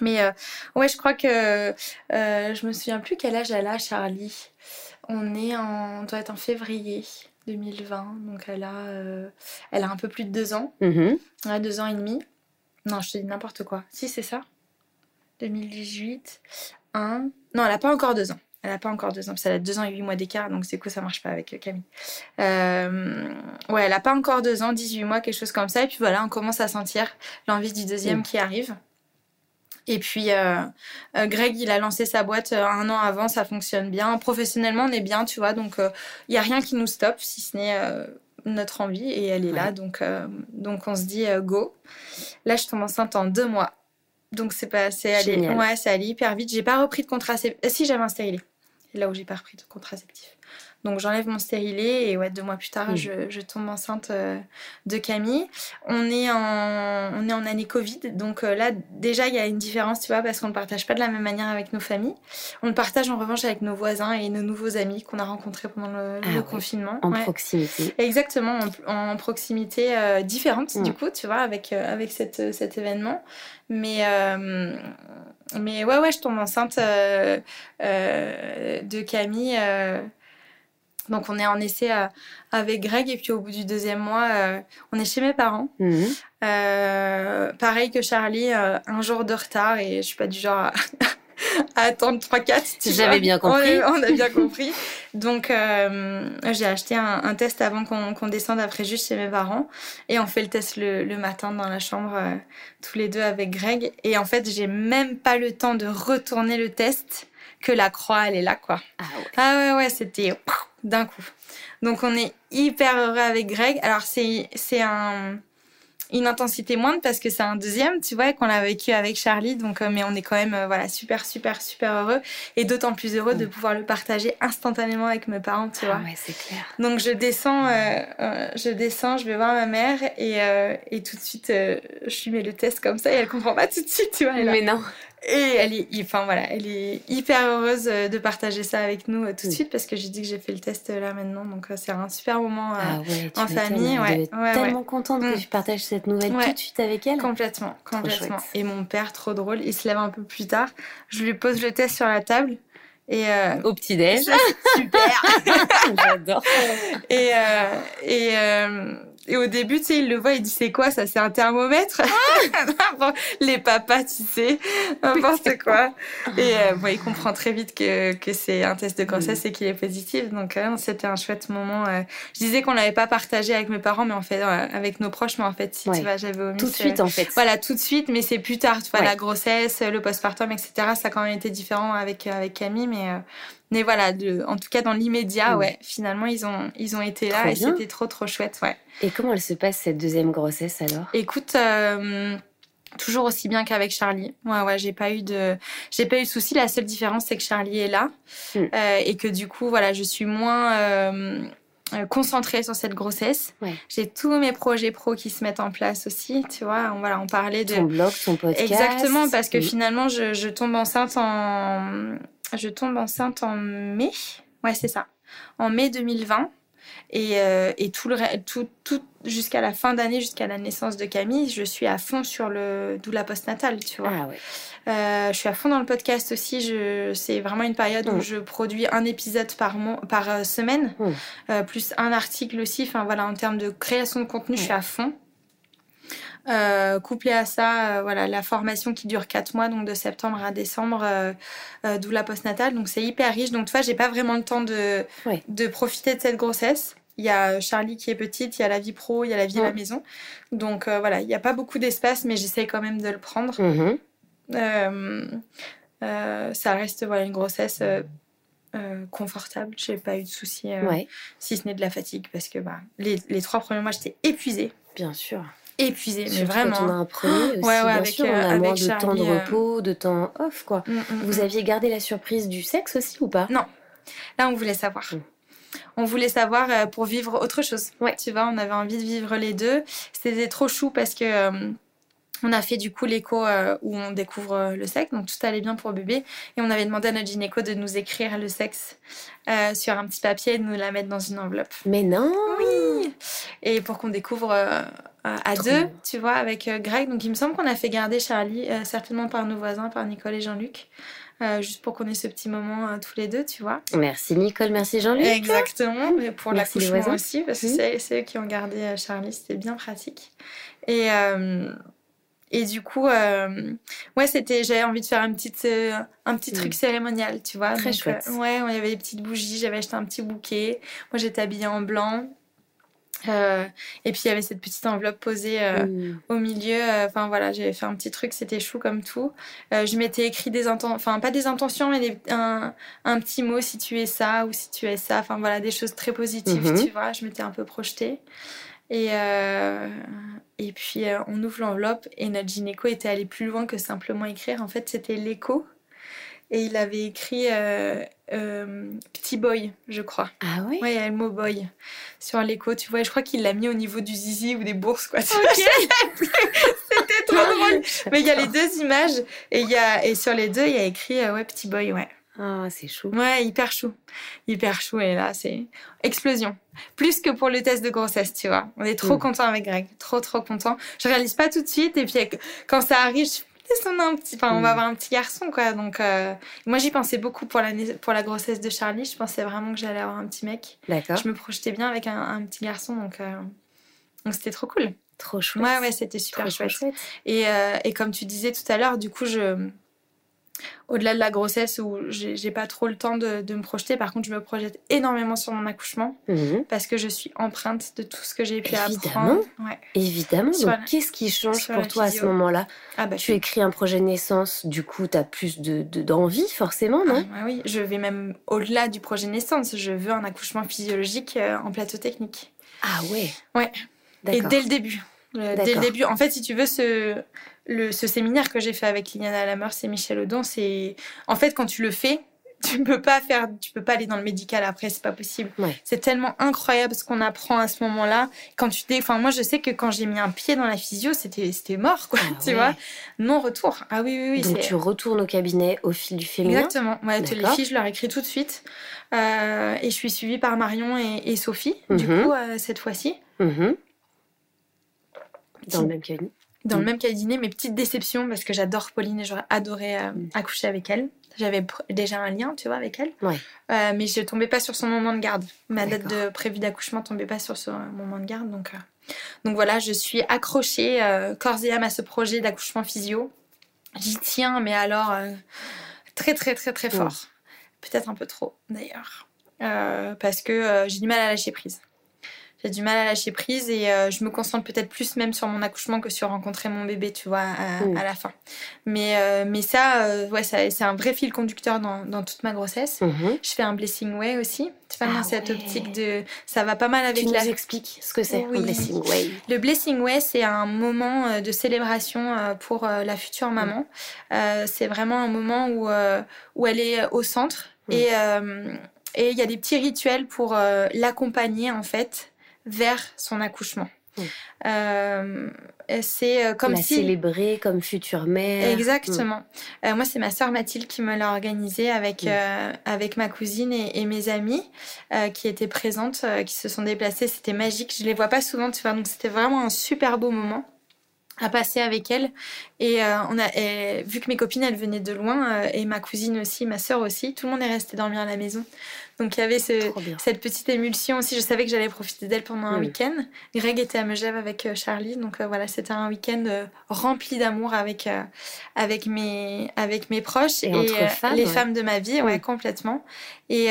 B: Mais euh, ouais, je crois que je me souviens plus quel âge elle a, Charlie. On est en, doit être en février 2020, donc elle a, euh, elle a un peu plus de deux ans, mm-hmm. ouais, deux ans et demi. Non, je te dis n'importe quoi. Si c'est ça, 2018, un. Non, elle a pas encore deux ans. Elle a pas encore deux ans, parce qu'elle a deux ans et huit mois d'écart, donc c'est quoi ça marche pas avec euh, Camille. Euh, ouais, elle a pas encore deux ans, 18 mois, quelque chose comme ça. Et puis voilà, on commence à sentir l'envie du deuxième mm. qui arrive. Et puis, euh, euh, Greg, il a lancé sa boîte euh, un an avant, ça fonctionne bien. Professionnellement, on est bien, tu vois. Donc, il n'y a rien qui nous stoppe, si ce n'est notre envie. Et elle est là. Donc, donc, on se dit go. Là, je tombe enceinte en deux mois. Donc, c'est pas, c'est allé, ouais, c'est allé hyper vite. J'ai pas repris de contraceptif. Si, j'avais un stérilet. C'est là où j'ai pas repris de contraceptif. Donc j'enlève mon stérilet et ouais, deux mois plus tard, je, tombe enceinte euh, de Camille. On est en, on est en année Covid, donc euh, là déjà il y a une différence, tu vois, parce qu'on ne partage pas de la même manière avec nos familles. On le partage en revanche avec nos voisins et nos nouveaux amis qu'on a rencontrés pendant le, ah confinement.
A: En proximité.
B: Exactement, en, proximité euh, différente du coup, tu vois, avec, avec cette, cet événement. Mais, mais ouais, ouais, je tombe enceinte de Camille donc on est en essai euh, avec Greg et puis au bout du deuxième mois, euh, on est chez mes parents. Mhm. Euh, pareil que Charlie, un jour de retard et je suis pas du genre à, attendre 3-4.
A: J'avais bien compris.
B: On, a bien compris. Donc j'ai acheté un, test avant qu'on descende après juste chez mes parents et on fait le test le, le matin dans la chambre tous les deux avec Greg. Et en fait j'ai même pas le temps de retourner le test que la croix elle est là quoi. Ah ouais, ah ouais, ouais c'était d'un coup. Donc on est hyper heureux avec Greg. Alors c'est c'est un une intensité moindre parce que c'est un deuxième, tu vois, qu'on l'a vécu avec Charlie. Donc, euh, mais on est quand même, euh, voilà, super, super, super heureux et d'autant plus heureux de mm. pouvoir le partager instantanément avec mes parents, tu vois.
A: Ah ouais, c'est clair.
B: Donc, je descends, euh, je descends, je vais voir ma mère et, et tout de suite, je lui mets le test comme ça et elle comprend pas tout de suite, tu vois.
A: mais non.
B: Et elle est, enfin voilà, elle est hyper heureuse euh, de partager ça avec nous euh, tout de suite parce que j'ai dit que j'ai fait le test euh, là maintenant, donc c'est un super moment ah en famille.
A: Ouais, ouais, tellement contente que mm. tu partages cette nouvelle tout de suite avec elle.
B: Complètement, complètement. Et mon père, trop drôle, il se lève un peu plus tard. Je lui pose le test sur la table. Et
A: Au petit déj.
B: Super. J'adore. Et et et au début, tu sais, il le voit, il dit c'est quoi ça? C'est un thermomètre? Ah Les papas, tu sais, n'importe quoi. Et euh, bon, il comprend très vite que, que c'est un test de grossesse et qu'il est positif. Donc euh, c'était un chouette moment. Euh. Je disais qu'on l'avait pas partagé avec mes parents, mais en fait avec nos proches, mais en fait si tu vois, j'avais omis.
A: Tout de suite en fait.
B: Voilà, tout de suite, mais c'est plus tard. Tu vois, la grossesse, le postpartum, etc. Ça a quand même été différent avec avec Camille, mais mais voilà, de, en tout cas dans l'immédiat, mm. ouais, finalement ils ont ils ont été là et c'était trop trop chouette, ouais.
A: Et comment elle se passe cette deuxième grossesse alors?
B: Écoute. Euh, toujours aussi bien qu'avec Charlie. Ouais, ouais, j'ai pas eu de, j'ai pas eu de soucis. La seule différence, c'est que Charlie est là mm. euh, et que du coup, voilà, je suis moins euh, concentrée sur cette grossesse. Ouais. J'ai tous mes projets pro qui se mettent en place aussi. Tu vois, on, voilà, on parlait de
A: ton blog, ton podcast.
B: Exactement, parce que finalement, je, je tombe enceinte en je tombe enceinte en mai. Ouais, c'est ça. En mai 2020. Et, euh, et tout le tout, tout jusqu'à la fin d'année, jusqu'à la naissance de Camille, je suis à fond sur le doula postnatal, tu vois. Ah ouais. Euh, je suis à fond dans le podcast aussi. Je, c'est vraiment une période où mm. je produis un épisode par mois, par euh, semaine, mm. plus un article aussi. Enfin voilà, en termes de création de contenu, je suis à fond. Euh, couplé à ça, euh, voilà, la formation qui dure 4 mois, donc de septembre à décembre, euh, d'où la postnatale. Donc c'est hyper riche. Donc tu vois, j'ai pas vraiment le temps de, de profiter de cette grossesse. Il y a Charlie qui est petite, il y a la vie pro, il y a la vie à la maison. Donc voilà, il n'y a pas beaucoup d'espace, mais j'essaye quand même de le prendre. Mm-hmm. ça reste voilà, une grossesse euh, confortable. J'ai pas eu de soucis, euh, si ce n'est de la fatigue, parce que bah, les, les trois premiers mois, j'étais épuisée.
A: Bien sûr.
B: Épuisée, mais vraiment.
A: Quand on a un premier aussi, ouais, bien sûr, on a euh, moins de temps de repos, de temps off, quoi. Mm, mm, Vous mm. aviez gardé la surprise du sexe aussi ou pas?
B: Non. Là, on voulait savoir. On voulait savoir pour vivre autre chose. Ouais. Tu vois, on avait envie de vivre les deux. C'était trop chou parce que on a fait du coup l'écho euh, où on découvre euh, le sexe, donc tout allait bien pour bébé. Et on avait demandé à notre gynéco de nous écrire le sexe euh, sur un petit papier et de nous la mettre dans une enveloppe.
A: Mais non
B: Oui Et pour qu'on découvre à deux, tu vois, avec Greg. Donc il me semble qu'on a fait garder Charlie, certainement par nos voisins, par Nicole et Jean-Luc. juste pour qu'on ait ce petit moment tous les deux, tu vois.
A: Merci Nicole, merci Jean-Luc.
B: Exactement, et pour l'accouchement aussi, parce que mmh. c'est eux qui ont gardé Charlie, c'était bien pratique. Et, et du coup, euh, ouais, c'était, j'avais envie de faire un petit, euh, un petit truc mm. cérémonial, tu vois.
A: Très chouette.
B: Euh, ouais, il y avait des petites bougies, j'avais acheté un petit bouquet. Moi, j'étais habillée en blanc. Et puis il y avait cette petite enveloppe posée mm. au milieu. Enfin voilà, j'avais fait un petit truc, c'était chou comme tout. je m'étais écrit des intentions, enfin pas des intentions, mais un, un, petit mot si tu es ça ou si tu es ça. Enfin voilà, des choses très positives, mm-hmm. tu vois. Je m'étais un peu projetée. Et, euh, et puis euh, on ouvre l'enveloppe et notre gynéco était allé plus loin que simplement écrire. En fait, c'était l'écho. Et il avait écrit euh, petit boy, je crois.
A: Ah oui?
B: Ouais, il y a le mot boy sur l'écho. Tu vois, je crois qu'il l'a mis au niveau du zizi ou des bourses, quoi. C'était trop drôle. Mais il y a les deux images et, il y a, et sur les deux, il y a écrit ouais, petit boy, ouais.
A: Ah, c'est chou.
B: Ouais, hyper chou. Hyper chou. Et là, c'est explosion. Plus que pour le test de grossesse, tu vois. On est trop mm. content avec Greg. Trop, trop content. Je réalise pas tout de suite. Et puis, quand ça arrive, je on, un petit... enfin, on va mm. avoir un petit garçon, quoi. Donc, euh, moi, j'y pensais beaucoup pour la... pour la grossesse de Charlie. Je pensais vraiment que j'allais avoir un petit mec.
A: D'accord.
B: Je me projetais bien avec un, petit garçon. Donc, euh, donc c'était trop cool.
A: Trop chouette.
B: Ouais, ouais, c'était super chouette. Et, euh, et comme tu disais tout à l'heure, du coup, je au-delà de la grossesse où j'ai pas trop le temps de, me projeter. Par contre, je me projette énormément sur mon accouchement mhm. parce que je suis empreinte de tout ce que j'ai pu apprendre.
A: Évidemment. Donc, qu'est-ce qui change pour toi à ce moment-là? Ah bah, Tu écris un projet de naissance, du coup, tu as plus d'envie, de, forcément, non?
B: Ah, Oui, je vais même au-delà du projet de naissance. Je veux un accouchement physiologique euh, en plateau technique.
A: Ah ouais
B: Ouais. Et dès le début. Euh, dès le début. En fait, si tu veux, ce, le, ce séminaire que j'ai fait avec Liliana Lamers et Michel Audon, c'est en fait quand tu le fais, tu peux pas faire, tu peux pas aller dans le médical après, c'est pas possible. C'est tellement incroyable ce qu'on apprend à ce moment-là. Quand tu enfin moi je sais que quand j'ai mis un pied dans la physio, c'était c'était mort quoi, ah tu vois, non retour. Ah oui oui oui.
A: Donc tu retournes au cabinet au fil du féminin.
B: Exactement. Ouais, les filles, je leur écris tout de suite euh, et je suis suivie par Marion et, Sophie du mhm. coup euh, cette fois-ci.
A: Mhm. Dans le même cabinet
B: dans le mm. même cabinet, mes petites déceptions, parce que j'adore Pauline et j'aurais adoré euh, mm. accoucher avec elle. J'avais déjà un lien, tu vois, avec elle. Euh, mais je tombais pas sur son moment de garde. Ma date de prévue d'accouchement tombait pas sur son moment de garde. Donc, euh, donc voilà, je suis accrochée corps et âme à ce projet d'accouchement physio. J'y tiens, mais alors très, très, très, très fort. Peut-être un peu trop, d'ailleurs. parce que j'ai du mal à lâcher prise j'ai du mal à lâcher prise et euh, je me concentre peut-être plus même sur mon accouchement que sur rencontrer mon bébé, tu vois, à, mm. la fin. Mais, euh, mais ça, euh, ouais, ça, c'est un vrai fil conducteur dans, dans toute ma grossesse. Mm-hmm. Je fais un blessing way aussi. Tu vois, dans ah cette optique de. Ça va pas mal avec
A: tu
B: la.
A: nous expliques ce que c'est, un blessing way.
B: Le blessing way, c'est un moment de célébration pour la future maman. Mm. c'est vraiment un moment où, où elle est au centre. Mm. Et et il y a des petits rituels pour l'accompagner en fait vers son accouchement. Mmh. Euh, c'est euh, comme
A: la
B: si
A: célébrer comme future mère.
B: Exactement. Mmh. Euh, moi, c'est ma sœur Mathilde qui me l'a organisé avec mmh. avec ma cousine et, mes amis qui étaient présentes, qui se sont déplacées. C'était magique. Je les vois pas souvent, tu vois. Donc c'était vraiment un super beau moment à passer avec elle et on a vu que mes copines elles venaient de loin et ma cousine aussi ma sœur aussi tout le monde est resté dormir à la maison Donc il y avait ce, cette petite émulsion aussi. Je savais que j'allais profiter d'elle pendant un week-end. Greg était à Megève avec euh, Charlie, donc euh, voilà, c'était un week-end euh, rempli d'amour avec avec mes avec mes proches et, les femmes de ma vie, ouais, complètement. Et,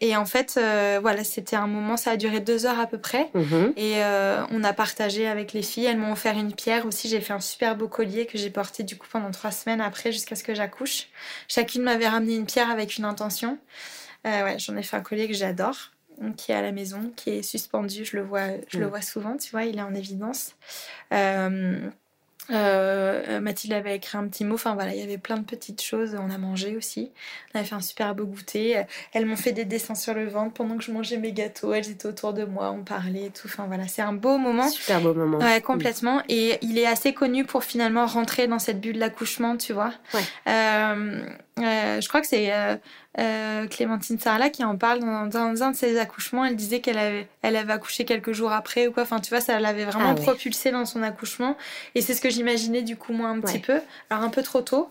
B: et en fait, voilà, c'était un moment. Ça a duré deux heures à peu près, mm-hmm. et on a partagé avec les filles. Elles m'ont offert une pierre aussi. J'ai fait un super beau collier que j'ai porté du coup pendant trois semaines après jusqu'à ce que j'accouche. Chacune m'avait ramené une pierre avec une intention. Euh, ouais, j'en ai fait un collier que j'adore, qui est à la maison, qui est suspendu. Je le vois, je le mm. vois souvent, tu vois, il est en évidence. Euh, euh, Mathilde avait écrit un petit mot. Enfin voilà, il y avait plein de petites choses. On a mangé aussi. On avait fait un super beau goûter. Elles m'ont fait des dessins sur le ventre pendant que je mangeais mes gâteaux. Elles étaient autour de moi, on parlait et tout. Enfin voilà, c'est un beau moment.
A: Super beau moment.
B: Ouais, complètement. Et il est assez connu pour finalement rentrer dans cette bulle de l'accouchement, tu vois. Ouais. Euh, euh, je crois que c'est euh, euh, Clémentine Sarla qui en parle dans, dans, un de ses accouchements. Elle disait qu'elle avait, elle avait accouché quelques jours après ou quoi. Enfin, tu vois, ça l'avait vraiment ah propulsée dans son accouchement. Et c'est ce que j'imaginais du coup moi un petit peu. Alors un peu trop tôt.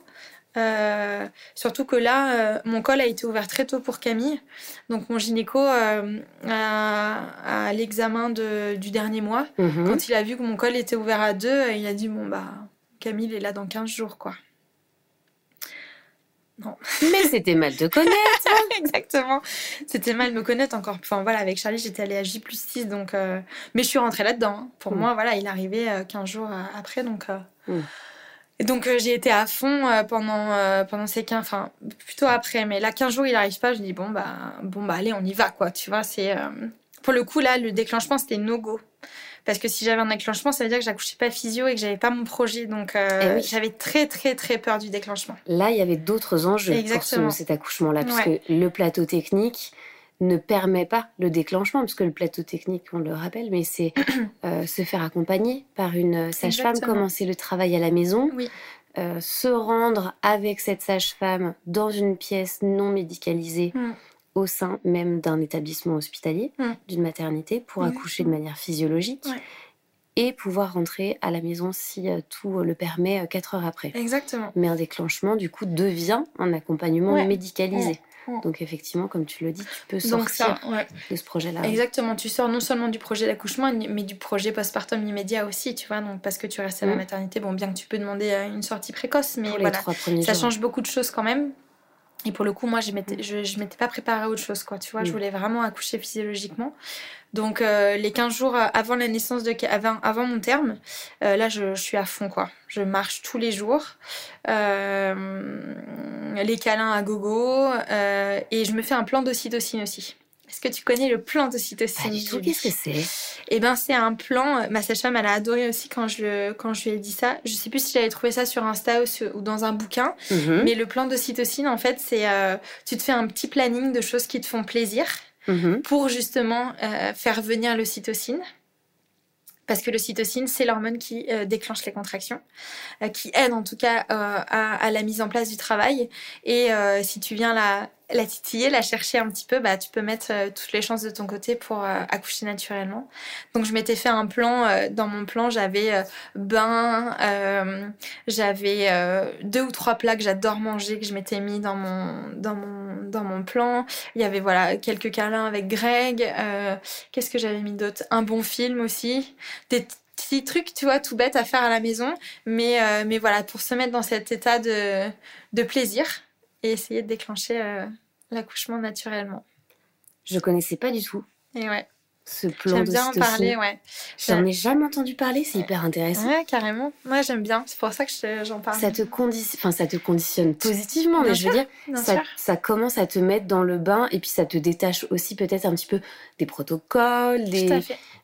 B: Surtout que là, mon col a été ouvert très tôt pour Camille. Donc mon gynéco, à, l'examen du dernier mois, mhm. quand il a vu que mon col était ouvert à deux, il a dit, bon, bah, Camille est là dans 15 jours, quoi.
A: Non. Mais c'était mal de connaître.
B: Exactement. C'était mal de me connaître encore. Enfin voilà, avec Charlie, j'étais allée à J plus 6, donc. Euh, mais je suis rentrée là-dedans. Hein. Pour mm. moi, voilà, il arrivait 15 euh, jours euh, après, donc. Mm. Et donc j'ai été à fond pendant pendant ces 15 enfin plutôt après mais là 15 jours il arrive pas je dis bon bah bon bah allez on y va quoi tu vois c'est pour le coup là le déclenchement c'était no go parce que si j'avais un déclenchement, ça veut dire que j'accouchais pas physio et que j'avais pas mon projet. Donc euh, eh j'avais très très très peur du déclenchement.
A: Là, il y avait d'autres enjeux pour cet accouchement-là, parce que le plateau technique ne permet pas le déclenchement, parce que le plateau technique, on le rappelle, mais c'est euh, se faire accompagner par une sage-femme, commencer le travail à la maison, euh, se rendre avec cette sage-femme dans une pièce non médicalisée. Mm au sein même d'un établissement hospitalier, mm. d'une maternité, pour accoucher de manière physiologique. Et pouvoir rentrer à la maison si euh, tout le permet 4 euh, heures après.
B: Exactement.
A: Mais un déclenchement, du coup, devient un accompagnement médicalisé. Donc effectivement, comme tu le dis, tu peux sortir de ce projet-là.
B: Exactement, tu sors non seulement du projet d'accouchement, mais du projet postpartum immédiat aussi, tu vois, donc parce que tu restes à la mm. maternité, bon, bien que tu peux demander euh, une sortie précoce, mais voilà, ça change beaucoup de choses quand même. Et pour le coup, moi, je m'étais, je, m'étais pas préparée à autre chose, quoi. Tu vois, je mm. voulais vraiment accoucher physiologiquement. Donc, euh, les 15 jours avant la naissance de, avant, avant mon terme, euh, là, je, suis à fond, quoi. Je marche tous les jours. Euh, les câlins à gogo. et je me fais un plan d'ocytocine aussi. Est-ce que tu connais le plan d'ocytocine
A: Qu'est-ce que c'est?
B: Eh ben, c'est un plan. Euh, ma sage-femme, elle a adoré aussi quand je, quand je lui ai dit ça. Je sais plus si j'avais trouvé ça sur Insta ou, dans un bouquin. Mhm. Mais le plan d'ocytocine, en fait, c'est euh, tu te fais un petit planning de choses qui te font plaisir mhm. pour justement euh, faire venir l'ocytocine parce que l'ocytocine, c'est l'hormone qui déclenche les contractions, qui aide en tout cas à, à, la mise en place du travail. Et si tu viens la, la titiller, la chercher un petit peu, bah, tu peux mettre euh, toutes les chances de ton côté pour euh, accoucher naturellement. Donc je m'étais fait un plan, euh, dans mon plan j'avais bain, j'avais deux ou trois plats que j'adore manger que je m'étais mis dans mon, dans, mon, dans mon plan. Il y avait voilà quelques câlins avec Greg, qu'est-ce que j'avais mis d'autre? Un bon film aussi, des petits trucs, tu vois, tout bête à faire à la maison, mais, mais voilà, pour se mettre dans cet état de, de plaisir et essayer de déclencher euh, l'accouchement naturellement.
A: Je connaissais pas du tout.
B: Et ouais.
A: Ce plan J'aime bien en parler, ouais. J'en ai jamais entendu parler, c'est hyper intéressant.
B: Ouais, carrément. Moi, j'aime bien. C'est pour ça que j'en parle.
A: Ça te, conditionne, enfin, ça te conditionne positivement, mais je veux dire, ça, ça, commence à te mettre dans le bain et puis ça te détache aussi peut-être un petit peu des protocoles, des,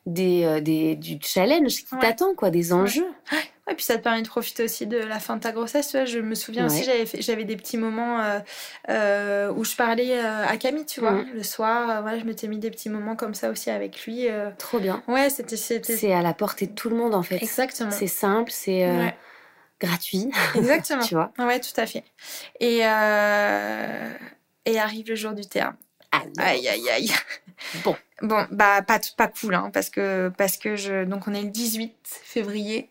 A: des, euh, des, du challenge qui t'attend, quoi, des enjeux.
B: Ouais. Et puis ça te permet de profiter aussi de la fin de ta grossesse. Tu vois, je me souviens aussi, j'avais, j'avais des petits moments euh, euh, où je parlais euh, à Camille, tu vois. Le soir, voilà, je m'étais mis des petits moments comme ça aussi avec lui.
A: Trop bien.
B: Ouais, c'était, c'était...
A: C'est à la portée de tout le monde en fait.
B: Exactement.
A: C'est simple, c'est gratuit.
B: Exactement. tu vois. Ouais, tout à fait. Et, et arrive le jour du terme. Aïe, aïe, aïe. Bon. Bon, bah, pas, pas cool, hein, parce que, parce que je. Donc, on est le 18 février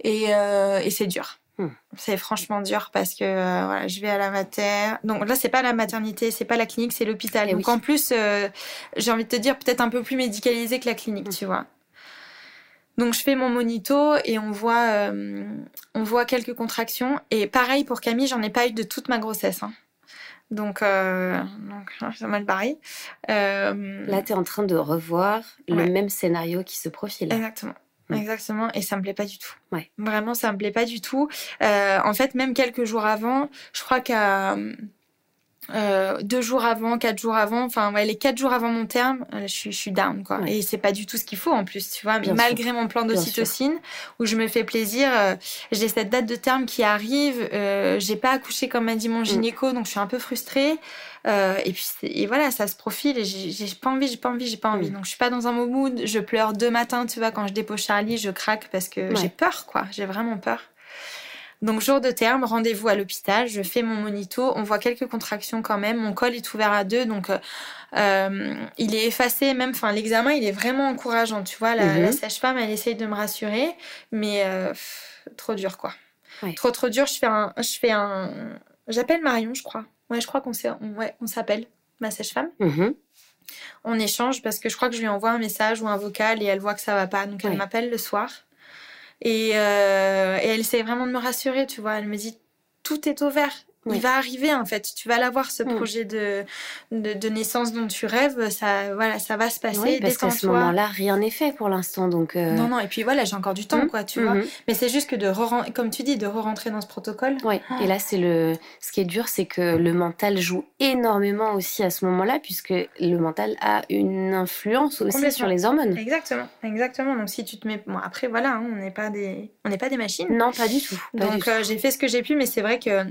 B: et, euh, et c'est dur. Hmm. C'est franchement dur parce que euh, voilà, je vais à la mater. Donc là, c'est pas la maternité, c'est pas la clinique, c'est l'hôpital. Eh Donc en plus, euh, j'ai envie de te dire peut-être un peu plus médicalisé que la clinique, hmm. tu vois. Donc je fais mon monito et on voit, euh, on voit quelques contractions. Et pareil pour Camille, j'en ai pas eu de toute ma grossesse. Hein. Donc, donc c'est mal barré.
A: Là, tu es en train de revoir le même scénario qui se profile.
B: Exactement. Mm. Exactement, et ça me plaît pas du tout. Ouais. Vraiment, ça me plaît pas du tout. Euh, en fait, même quelques jours avant, je crois qu'à euh, deux jours avant, quatre jours avant, enfin ouais, les quatre jours avant mon terme, euh, je, suis, je suis down quoi. Et c'est pas du tout ce qu'il faut en plus, tu vois. Mais malgré mon plan d'ocytocine, où je me fais plaisir, euh, j'ai cette date de terme qui arrive, euh, j'ai pas accouché comme m'a dit mon mm. gynéco, donc je suis un peu frustrée. Euh, et puis et voilà, ça se profile et j'ai pas envie, j'ai pas envie, j'ai pas envie. Mm. Donc je suis pas dans un bon mood. Je pleure deux matins, tu vois, quand je dépose Charlie, je craque parce que j'ai peur, quoi. J'ai vraiment peur. Donc jour de terme, rendez-vous à l'hôpital, je fais mon monito, on voit quelques contractions quand même, mon col est ouvert à deux, donc euh, euh il est effacé, même, enfin l'examen il est vraiment encourageant, tu vois, la, mhm. sage-femme elle essaye de me rassurer, mais euh, trop dur quoi. Trop trop dur, je fais un, je fais un, j'appelle Marion je crois, ouais je crois qu'on ouais, s'appelle, ma sage-femme. Mhm. On échange parce que je crois que je lui envoie un message ou un vocal et elle voit que ça va pas, donc elle m'appelle le soir. Et, euh, elle essaie vraiment de me rassurer, tu vois. Elle me dit, tout est ouvert. Il va arriver en fait. Tu vas l'avoir ce mm. projet de, de, naissance dont tu rêves. Ça, voilà, ça va se passer. Oui,
A: parce qu'à ce moment-là, rien n'est fait pour l'instant. Donc euh,
B: non, non. Et puis voilà, j'ai encore du temps, mm. quoi, tu vois. Mm-hmm. Mais c'est juste que de re comme tu dis, de re-rentrer dans ce protocole.
A: Oui. Et là, c'est le. Ce qui est dur, c'est que le mental joue énormément aussi à ce moment-là, puisque le mental a une influence aussi sur les hormones.
B: Exactement, exactement. Donc si tu te mets, bon après voilà, hein, on n'est pas des, on n'est pas des machines.
A: Non, pas du tout.
B: donc euh, j'ai fait ce que j'ai pu, mais c'est vrai que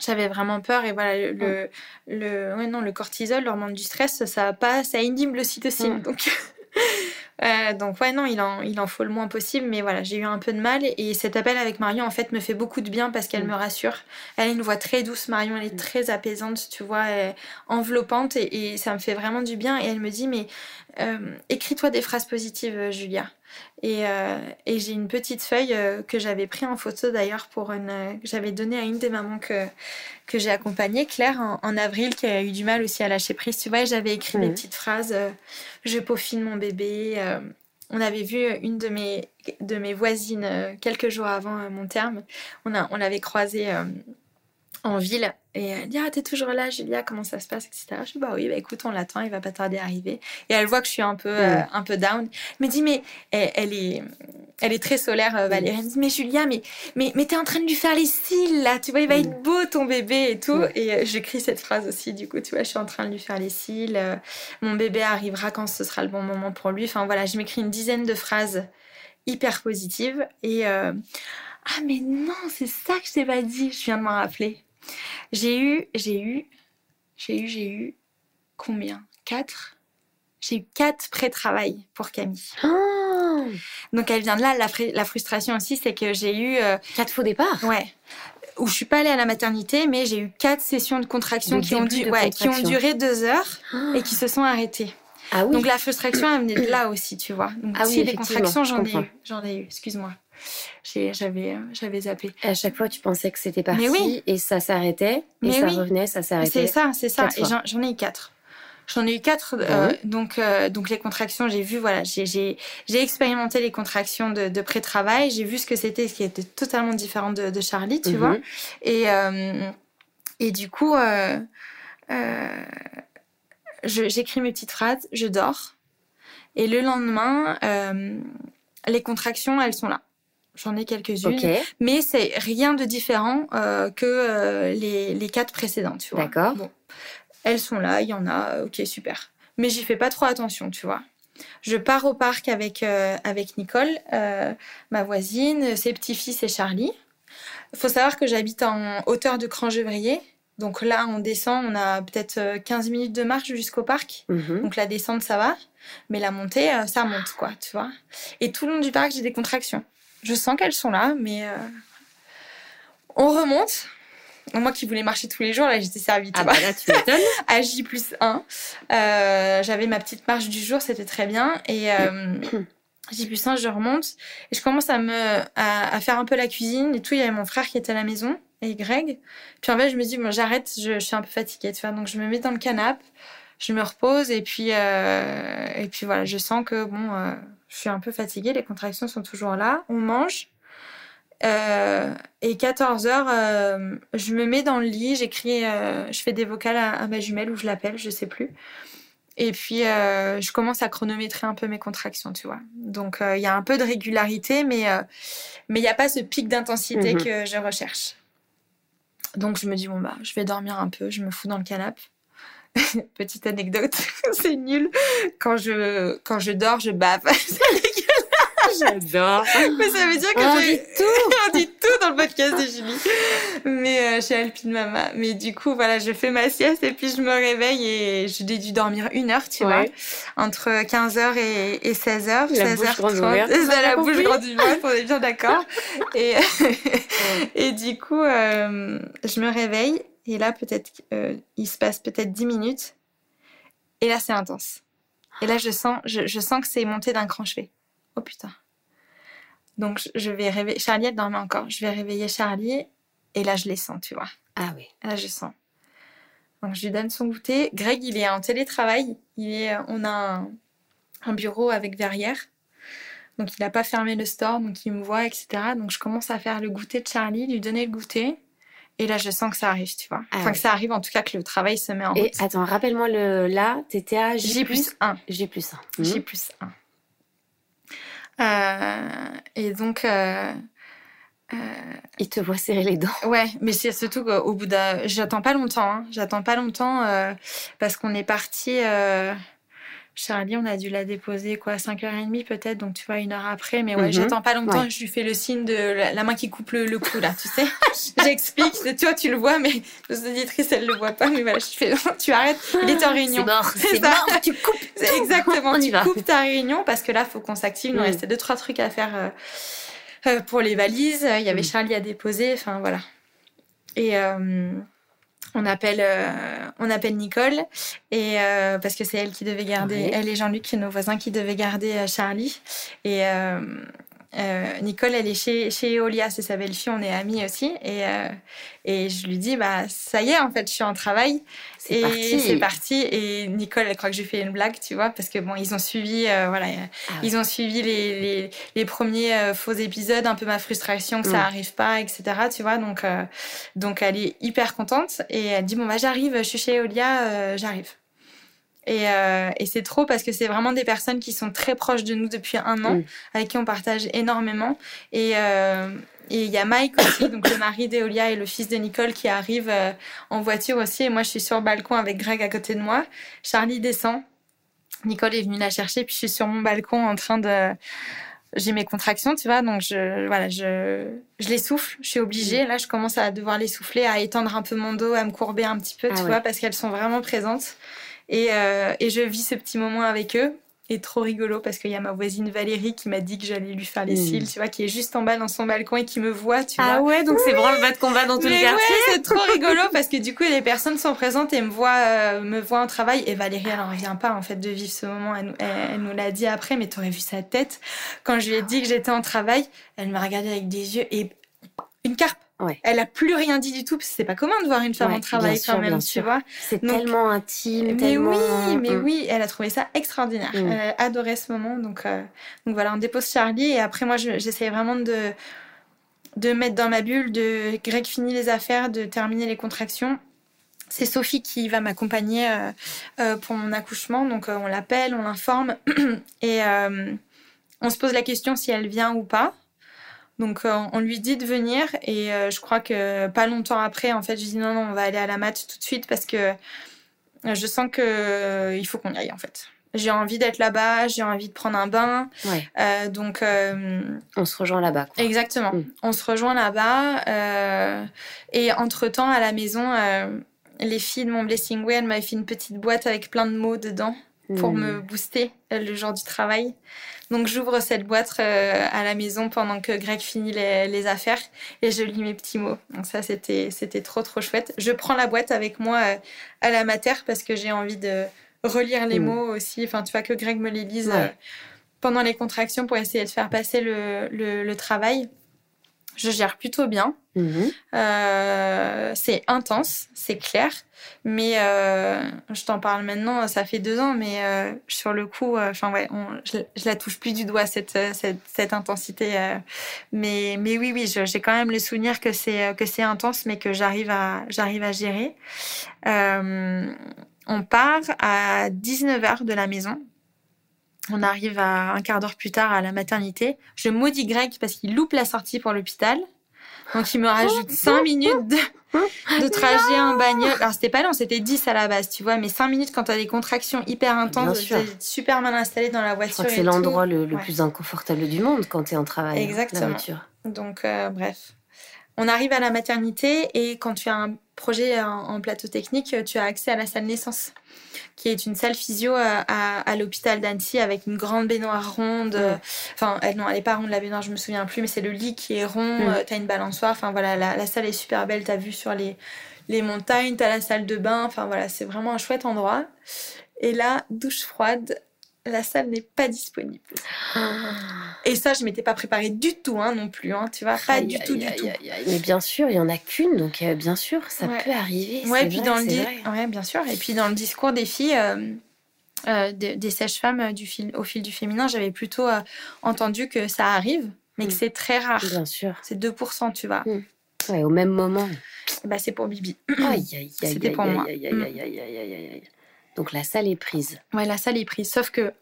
B: j'avais vraiment peur et voilà le, le, ouais, non, le cortisol l'hormone du stress ça pas ça inhibe l'ocytocine donc euh, donc ouais non il en, il en faut le moins possible mais voilà j'ai eu un peu de mal et cet appel avec Marion en fait me fait beaucoup de bien parce qu'elle mm. me rassure elle a une voix très douce Marion elle est mm. très apaisante tu vois enveloppante et, et, ça me fait vraiment du bien et elle me dit mais euh, écris-toi des phrases positives Julia et, euh, et j'ai une petite feuille euh, que j'avais pris en photo d'ailleurs pour une euh, que j'avais donnée à une des mamans que, que j'ai accompagnée, Claire, en, avril, qui a eu du mal aussi à lâcher prise. Tu vois, j'avais écrit des petites phrases Je peaufine mon bébé. on avait vu une de mes, de mes voisines quelques jours avant mon terme. On, a, on l'avait croisée en ville. Et elle dit Ah, t'es toujours là, Julia, comment ça se passe, etc. Je dis Bah oui, bah écoute, on l'attend, il va pas tarder à arriver. Et elle voit que je suis un peu, euh, un peu down. Elle me dit Mais elle, est, elle est très solaire, euh, Valérie. Elle me dit Mais Julia, mais, mais, mais t'es en train de lui faire les cils, là, tu vois, il va être beau ton bébé et tout. Et euh, j'écris cette phrase aussi, du coup, tu vois, je suis en train de lui faire les cils. mon bébé arrivera quand ce sera le bon moment pour lui. Enfin voilà, je m'écris une dizaine de phrases hyper positives. Et. ah, mais non, c'est ça que je t'ai pas dit, je viens de m'en rappeler. J'ai eu, j'ai eu, j'ai eu, j'ai eu combien? Quatre? J'ai eu quatre pré-travail pour Camille. Oh Donc elle vient de là. La, frustration aussi, c'est que j'ai eu...
A: Euh, quatre faux départs?
B: Ouais. Où je suis pas allée à la maternité, mais j'ai eu quatre sessions de contraction qui ont, qui ont duré deux heures et qui se sont arrêtées. Ah oui. Donc la frustration, elle venait de là aussi, tu vois. Donc ah oui, les contractions, j'en ai eu. J'en ai eu, excuse-moi j'avais, j'avais zappé.
A: à chaque fois, tu pensais que c'était parti et ça s'arrêtait et ça revenait, ça s'arrêtait.
B: C'est ça, c'est ça. Et j'en, ai eu quatre. J'en ai eu quatre. Euh, donc, euh, donc les contractions, j'ai vu, voilà, j'ai, j'ai, expérimenté les contractions de, de pré-travail. J'ai vu ce que c'était, ce qui était totalement différent de, de Charlie, tu mhm. vois. Et, euh, et du coup, j'écris mes petites phrases, je dors. Et le lendemain, les contractions, elles sont là. J'en ai quelques-unes, mais c'est rien de différent euh, que euh, les, les quatre précédentes, tu vois.
A: D'accord.
B: Bon. Elles sont là, il y en a, ok, super. Mais j'y fais pas trop attention, tu vois. Je pars au parc avec, euh, avec Nicole, ma voisine, ses petits-fils et Charlie. Il faut savoir que j'habite en hauteur de Crangevrier. Donc là, on descend, on a peut-être 15 minutes de marche jusqu'au parc. Mhm. Donc la descente, ça va. Mais la montée, ça monte, quoi, tu vois. Et tout le long du parc, j'ai des contractions. Je sens qu'elles sont là, mais euh, on remonte. Moi qui voulais marcher tous les jours, là j'étais servie.
A: Ah bah là tu m'étonnes.
B: à J plus 1. Euh, j'avais ma petite marche du jour, c'était très bien. Et, euh, J plus 1, je remonte et je commence à me à, faire un peu la cuisine et tout. Il y avait mon frère qui était à la maison et Greg. Puis en fait, je me dis bon, j'arrête, je, suis un peu fatiguée, tu vois. Donc je me mets dans le canapé, je me repose et puis euh, et puis voilà, je sens que bon, je suis un peu fatiguée, les contractions sont toujours là. On mange. Euh, et 14 heures, euh, je me mets dans le lit, j'écris, euh, je fais des vocales à, à, ma jumelle ou je l'appelle, je sais plus. Et puis, je commence à chronométrer un peu mes contractions, tu vois. Donc, il y a un peu de régularité, mais mais il n'y a pas ce pic d'intensité mhm. que je recherche. Donc, je me dis, bon, bah, je vais dormir un peu, je me fous dans le canapé. Petite anecdote, c'est nul. Quand je, quand je dors, je bave.
C: J'adore.
B: Mais ça veut dire que
C: on dit tout.
B: on dit tout dans le podcast de Julie. Mais euh, chez Alpine Mama. Mais du coup, voilà, je fais ma sieste et puis je me réveille et j'ai dû dormir une heure, tu vois, entre 15h et, 16h, 16h30. C'est la bouche grande ouverte, on est bien d'accord. et, et du coup, euh, je me réveille et là, peut-être, euh, il se passe peut-être 10 minutes. Et là, c'est intense. Et là, je sens, je, je sens que c'est monté d'un cran. Je oh putain. Donc, je vais réveiller. Charlie, elle dormait encore. Je vais réveiller Charlie. Et là, je les sens, tu vois.
C: Ah oui.
B: Là, je sens. Donc, je lui donne son goûter. Greg, il est en télétravail. Il est, on a un, bureau avec verrière. Donc, il n'a pas fermé le store. Donc, il me voit, etc. Donc, je commence à faire le goûter de Charlie, lui donner le goûter. Et là, je sens que ça arrive, tu vois. Ah enfin, que ça arrive, en tout cas, que le travail se met en route.
C: Et attends, rappelle-moi le là, t'étais à J,
B: J plus 1.
C: J plus 1.
B: J plus 1. Euh, et donc. Euh,
C: euh, il te voit serrer les dents.
B: Ouais, mais c'est surtout qu'au bout d'un. J'attends pas longtemps. Hein. J'attends pas longtemps parce qu'on est parti. Charlie, on a dû la déposer quoi 5h30 peut-être, donc tu vois, une heure après. Mais ouais, mhm. j'attends pas longtemps, je lui fais le signe de la, main qui coupe le, cou là, tu sais. J'explique, tu vois, tu le vois, mais nos auditrices, elles le voient pas. Mais voilà, je fais, tu arrêtes, il est en réunion.
C: C'est mort, c'est mort, tu coupes.
B: Exactement, tu coupes ta réunion parce que là, faut qu'on s'active. Il nous restait deux, trois trucs à faire euh, euh, pour les valises. Il y avait mm. Charlie à déposer, enfin voilà. Et. Euh, on appelle, euh, on appelle Nicole et euh, parce que c'est elle qui devait garder, elle et Jean-Luc, nos voisins qui devaient garder euh, Charlie. Et euh, Nicole, elle est chez, chez Eolia, c'est sa belle-fille, on est amis aussi. Et, euh, et je lui dis, bah, ça y est, en fait, je suis en travail.
C: C'est parti.
B: C'est parti. Et Nicole, elle croit que j'ai fait une blague, tu vois, parce que bon, ils ont suivi, euh, voilà, ah ils ont suivi les, les, les premiers faux épisodes, un peu ma frustration que ça mm. arrive pas, etc., tu vois. Donc, donc, elle est hyper contente et elle dit, bon, bah, j'arrive, je suis chez Eolia, j'arrive. Et, euh, et c'est trop parce que c'est vraiment des personnes qui sont très proches de nous depuis un an, mm. avec qui on partage énormément. Et euh, il y a Mike aussi, donc le mari d'Eolia et le fils de Nicole qui arrivent euh, en voiture aussi. Et moi, je suis sur le balcon avec Greg à côté de moi. Charlie descend. Nicole est venue la chercher, puis je suis sur mon balcon en train de j'ai mes contractions, tu vois, donc je, voilà, je, je les souffle, je suis obligée. Mm. Là, je commence à devoir les souffler, à étendre un peu mon dos, à me courber un petit peu, ah tu vois, parce qu'elles sont vraiment présentes. Et, euh, et je vis ce petit moment avec eux. Et trop rigolo parce qu'il y a ma voisine Valérie qui m'a dit que j'allais lui faire les hmm. cils, tu vois, qui est juste en bas dans son balcon et qui me voit, tu
C: ah
B: vois.
C: Ah ouais, donc c'est vraiment le bas de combat dans tous les quartiers.
B: c'est trop rigolo parce que du coup, les personnes sont présentes et me voient, euh, me voient en travail. Et Valérie, elle en revient pas, en fait, de vivre ce moment. Elle, elle, nous l'a dit après, mais t'aurais vu sa tête. Quand je lui ai dit que j'étais en travail, elle m'a regardé avec des yeux et une carpe. Elle a plus rien dit du tout, parce que c'est pas commun de voir une femme en travail quand même, tu vois.
C: C'est tellement intime,
B: mais
C: tellement...
B: oui, mais mm. oui, elle a trouvé ça extraordinaire. Mm. Elle a adoré ce moment, donc euh, donc voilà, on dépose Charlie et après moi j'essaie vraiment de de mettre dans ma bulle, de Greg finit les affaires, de terminer les contractions. C'est Sophie qui va m'accompagner euh, euh, pour mon accouchement, donc on l'appelle, on l'informe et on se pose la question si elle vient ou pas. Donc euh, on lui dit de venir et euh, je crois que pas longtemps après, en fait, je dis non, non, on va aller à la mat tout de suite parce que euh, je sens que il faut qu'on y aille en fait. J'ai envie d'être là-bas, j'ai envie de prendre un bain.
C: Ouais.
B: donc
C: on se rejoint là-bas.
B: Exactement. Mm. On se rejoint là-bas et entre temps à la maison, les filles de mon Blessing Way, elles m'avaient fait une petite boîte avec plein de mots dedans pour me booster le jour du travail. Donc j'ouvre cette boîte euh, à la maison pendant que Greg finit les, affaires et je lis mes petits mots. Donc ça c'était c'était trop trop chouette. Je prends la boîte avec moi euh, à la mater parce que j'ai envie de relire les mm. mots aussi. Enfin tu vois que Greg me les lise. Euh, pendant les contractions pour essayer de faire passer le, le, travail. Je gère plutôt bien. Mhm. Euh, c'est intense, c'est clair. Mais euh, je t'en parle maintenant, ça fait deux ans, mais euh, sur le coup, enfin ouais, je, je, la touche plus du doigt cette cette, cette intensité. mais mais oui oui, j'ai quand même le souvenir que c'est que c'est intense, mais que j'arrive à j'arrive à gérer. on part à 19h de la maison on arrive à un quart d'heure plus tard à la maternité. Je maudis Greg parce qu'il loupe la sortie pour l'hôpital. Donc il me rajoute 5 minutes de, trajet en bagnole. Alors c'était pas long, c'était 10 à la base, tu vois, mais 5 minutes quand t'as des contractions hyper intenses, super mal installé dans la voiture.
C: c'est l'endroit le, plus inconfortable du monde quand t'es en travail.
B: Exactement. La voiture. Donc euh, bref. On arrive à la maternité et quand tu as un projet en, plateau technique, tu as accès à la salle naissance, qui est une salle physio à, l'hôpital d'Annecy avec une grande baignoire ronde. Enfin, elle, non, elle n'est pas ronde la baignoire, je me souviens plus, mais c'est le lit qui est rond. Mm. Euh, tu as une balançoire. Enfin voilà, la, salle est super belle. Tu as vu sur les, les montagnes, tu as la salle de bain. Enfin voilà, c'est vraiment un chouette endroit. Et là, douche froide, la salle n'est pas disponible. Et ça, je m'étais pas préparée du tout, hein, non plus, hein, tu vois, pas du tout, du tout.
C: Mais bien sûr, il y en a qu'une, donc euh, bien sûr, ça peut arriver.
B: Ouais, puis dans le ouais, bien sûr. Et puis dans le discours des filles. Euh, euh, des, sages-femmes du fil, au fil du féminin, j'avais plutôt entendu que ça arrive, mais que mm. c'est très rare.
C: Bien sûr.
B: C'est 2%, tu vois. Mm.
C: Ouais, au même moment.
B: Bah, c'est pour Bibi.
C: C'était pour moi. Donc la salle est prise.
B: Ouais, la salle est prise. Sauf que,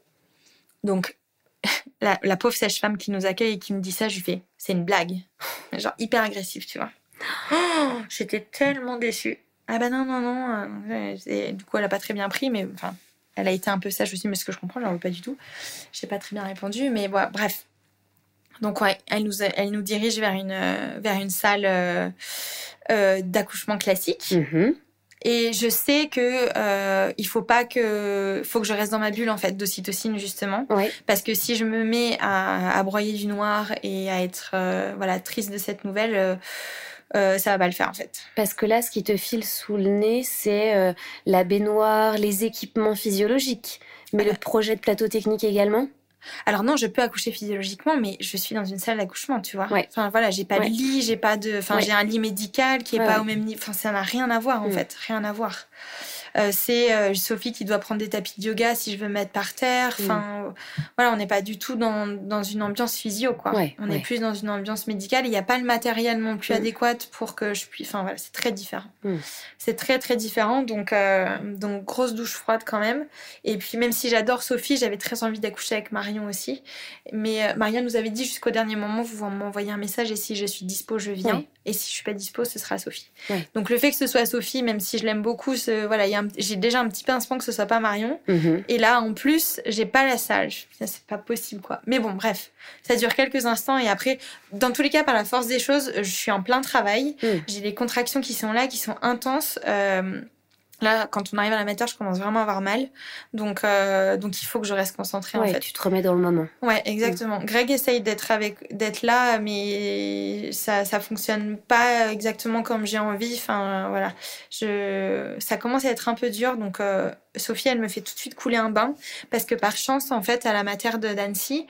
B: donc, la, pauvre sage-femme qui nous accueille et qui me dit ça, je lui fais, c'est une blague. Genre hyper agressif, tu vois. Oh, j'étais tellement déçue. Ah bah non, non, non. Euh, du coup, elle a pas très bien pris, mais enfin, elle a été un peu sage aussi, mais ce que je comprends, je n'en veux pas du tout. J'ai pas très bien répondu, mais voilà, bref. Donc ouais, elle nous, elle nous dirige vers une, vers une salle euh, euh, d'accouchement classique. Mm-hmm. Et je sais que euh, il faut pas que, faut que je reste dans ma bulle en fait d'ocytocine justement, parce que si je me mets à, à, broyer du noir et à être euh, voilà triste de cette nouvelle, euh, euh, ça va pas le faire en fait.
C: Parce que là, ce qui te file sous le nez, c'est euh, la baignoire, les équipements physiologiques, mais le projet de plateau technique également?
B: Alors non, je peux accoucher physiologiquement, mais je suis dans une salle d'accouchement, tu vois. Enfin voilà, j'ai pas de lit, j'ai pas de, enfin j'ai un lit médical qui est pas au même niveau. Enfin ça n'a rien à voir en mm. fait, rien à voir. Euh, c'est euh, Sophie qui doit prendre des tapis de yoga si je veux mettre par terre. Mm. Enfin, voilà, on n'est pas du tout dans, dans, une ambiance physio, quoi. on est plus dans une ambiance médicale. Il n'y a pas le matériel non plus mm. adéquat pour que je puisse. Enfin, voilà, c'est très différent. Mm. C'est très, très différent. Donc, euh, donc, grosse douche froide quand même. Et puis, même si j'adore Sophie, j'avais très envie d'accoucher avec Marion aussi. Mais Marion nous avait dit jusqu'au dernier moment, vous m'envoyez un message et si je suis dispo, je viens. Et si je suis pas dispo, ce sera Sophie. Donc, le fait que ce soit Sophie, même si je l'aime beaucoup, voilà, y a j'ai déjà un petit pincement que ce soit pas Marion. Mhm. Et là, en plus, j'ai pas la salle. C'est pas possible, quoi. Mais bon, bref, ça dure quelques instants et après, dans tous les cas, par la force des choses, je suis en plein travail. Mhm. J'ai des contractions qui sont là, qui sont intenses. Euh, Là, quand on arrive à la matière, je commence vraiment à avoir mal. Donc, euh, donc il faut que je reste concentrée
C: en
B: fait.
C: Tu te remets dans le moment.
B: Ouais, exactement. Mm. Greg essaye d'être avec, d'être là, mais ça, ça fonctionne pas exactement comme j'ai envie. Enfin, voilà. Je, ça commence à être un peu dur. Donc, euh, Sophie, elle me fait tout de suite couler un bain parce que par chance, en fait, à la matière de Dancy,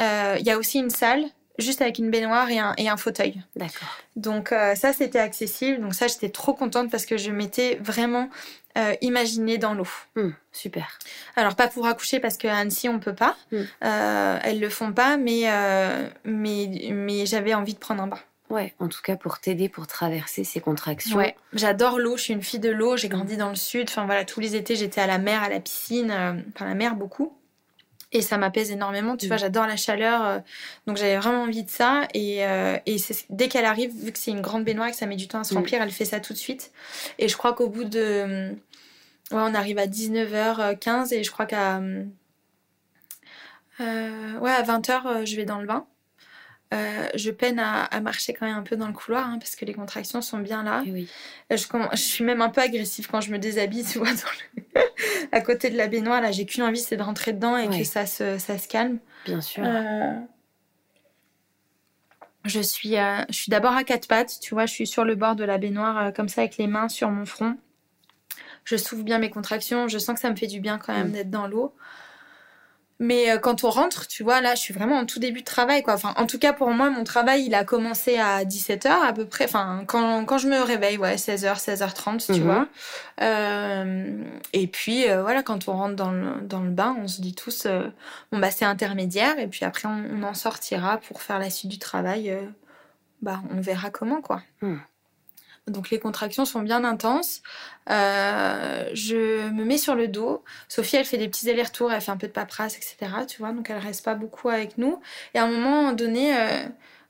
B: euh, il y a aussi une salle juste avec une baignoire et un, et un fauteuil.
C: D'accord.
B: Donc euh, ça, c'était accessible. Donc ça, j'étais trop contente parce que je m'étais vraiment euh, imaginée dans l'eau.
C: Hmm, super.
B: Alors pas pour accoucher parce qu'à Annecy, on peut pas. Hmm. Euh, elles le font pas, mais, mais, mais j'avais envie de prendre un bain.
C: Ouais, en tout cas pour t'aider pour traverser ces contractions.
B: Ouais, j'adore l'eau, je suis une fille de l'eau, j'ai grandi dans le sud. Enfin voilà, tous les étés j'étais à la mer, à la piscine, enfin la mer beaucoup. Et ça m'apaise énormément. Tu vois, mm. j'adore la chaleur. Euh, donc j'avais vraiment envie de ça. Et, euh, et dès qu'elle arrive, vu que c'est une grande baignoire et que ça met du temps à se mm. remplir, elle fait ça tout de suite. Et je crois qu'au bout de. Ouais, on arrive à 19h15 et je crois qu'à. Euh, ouais, à 20h, je vais dans le bain. Euh, je peine à, marcher quand même un peu dans le couloir hein, parce que les contractions sont bien là.
C: Oui.
B: Euh, je, je, suis même un peu agressive quand je me déshabille, tu vois, à côté de la baignoire. Là, j'ai qu'une envie, c'est de rentrer dedans et que ça se, ça se calme.
C: Bien sûr. Euh,
B: je suis, je suis d'abord à quatre pattes, tu vois, je suis sur le bord de la baignoire comme ça avec les mains sur mon front. Je souffle bien mes contractions, je sens que ça me fait du bien quand même mm. d'être dans l'eau. Mais euh, quand on rentre, tu vois, là, je suis vraiment en tout début de travail, quoi. Enfin, en tout cas, pour moi, mon travail, il a commencé à 17h à peu près. Enfin, quand, quand je me réveille, ouais, 16h, 16h30, tu mhm. vois. Euh, et puis, euh, voilà, quand on rentre dans le, dans le bain, on se dit tous, bon, bah, c'est intermédiaire. Et puis après, on, en sortira pour faire la suite du travail. bah, on verra comment, quoi. Hmm. Donc les contractions sont bien intenses. Euh, je me mets sur le dos. Sophie, elle fait des petits allers-retours, elle fait un peu de paperasse, etc. Tu vois, donc elle reste pas beaucoup avec nous. Et à un moment donné, euh,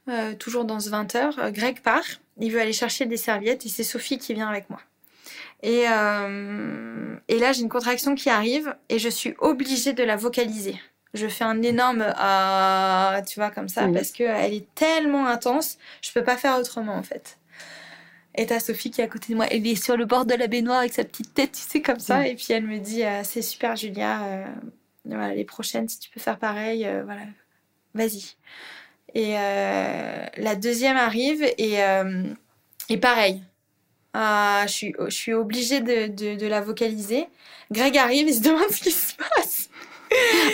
B: euh, toujours dans ce 20 h Greg part. Il veut aller chercher des serviettes et c'est Sophie qui vient avec moi. Et, et là, j'ai une contraction qui arrive et je suis obligée de la vocaliser. Je fais un énorme ah, tu vois, comme ça, parce qu'elle est tellement intense, je peux pas faire autrement en fait. Et t'as Sophie qui est à côté de moi. Elle est sur le bord de la baignoire avec sa petite tête, tu sais, comme ça. Et puis elle me dit euh, C'est super, Julia. Euh, voilà, les prochaines, si tu peux faire pareil, euh, voilà, vas-y. Et la deuxième arrive et, et pareil. Ah, je, suis, je suis obligée de, de, de la vocaliser. Greg arrive et se demande ce qui se passe.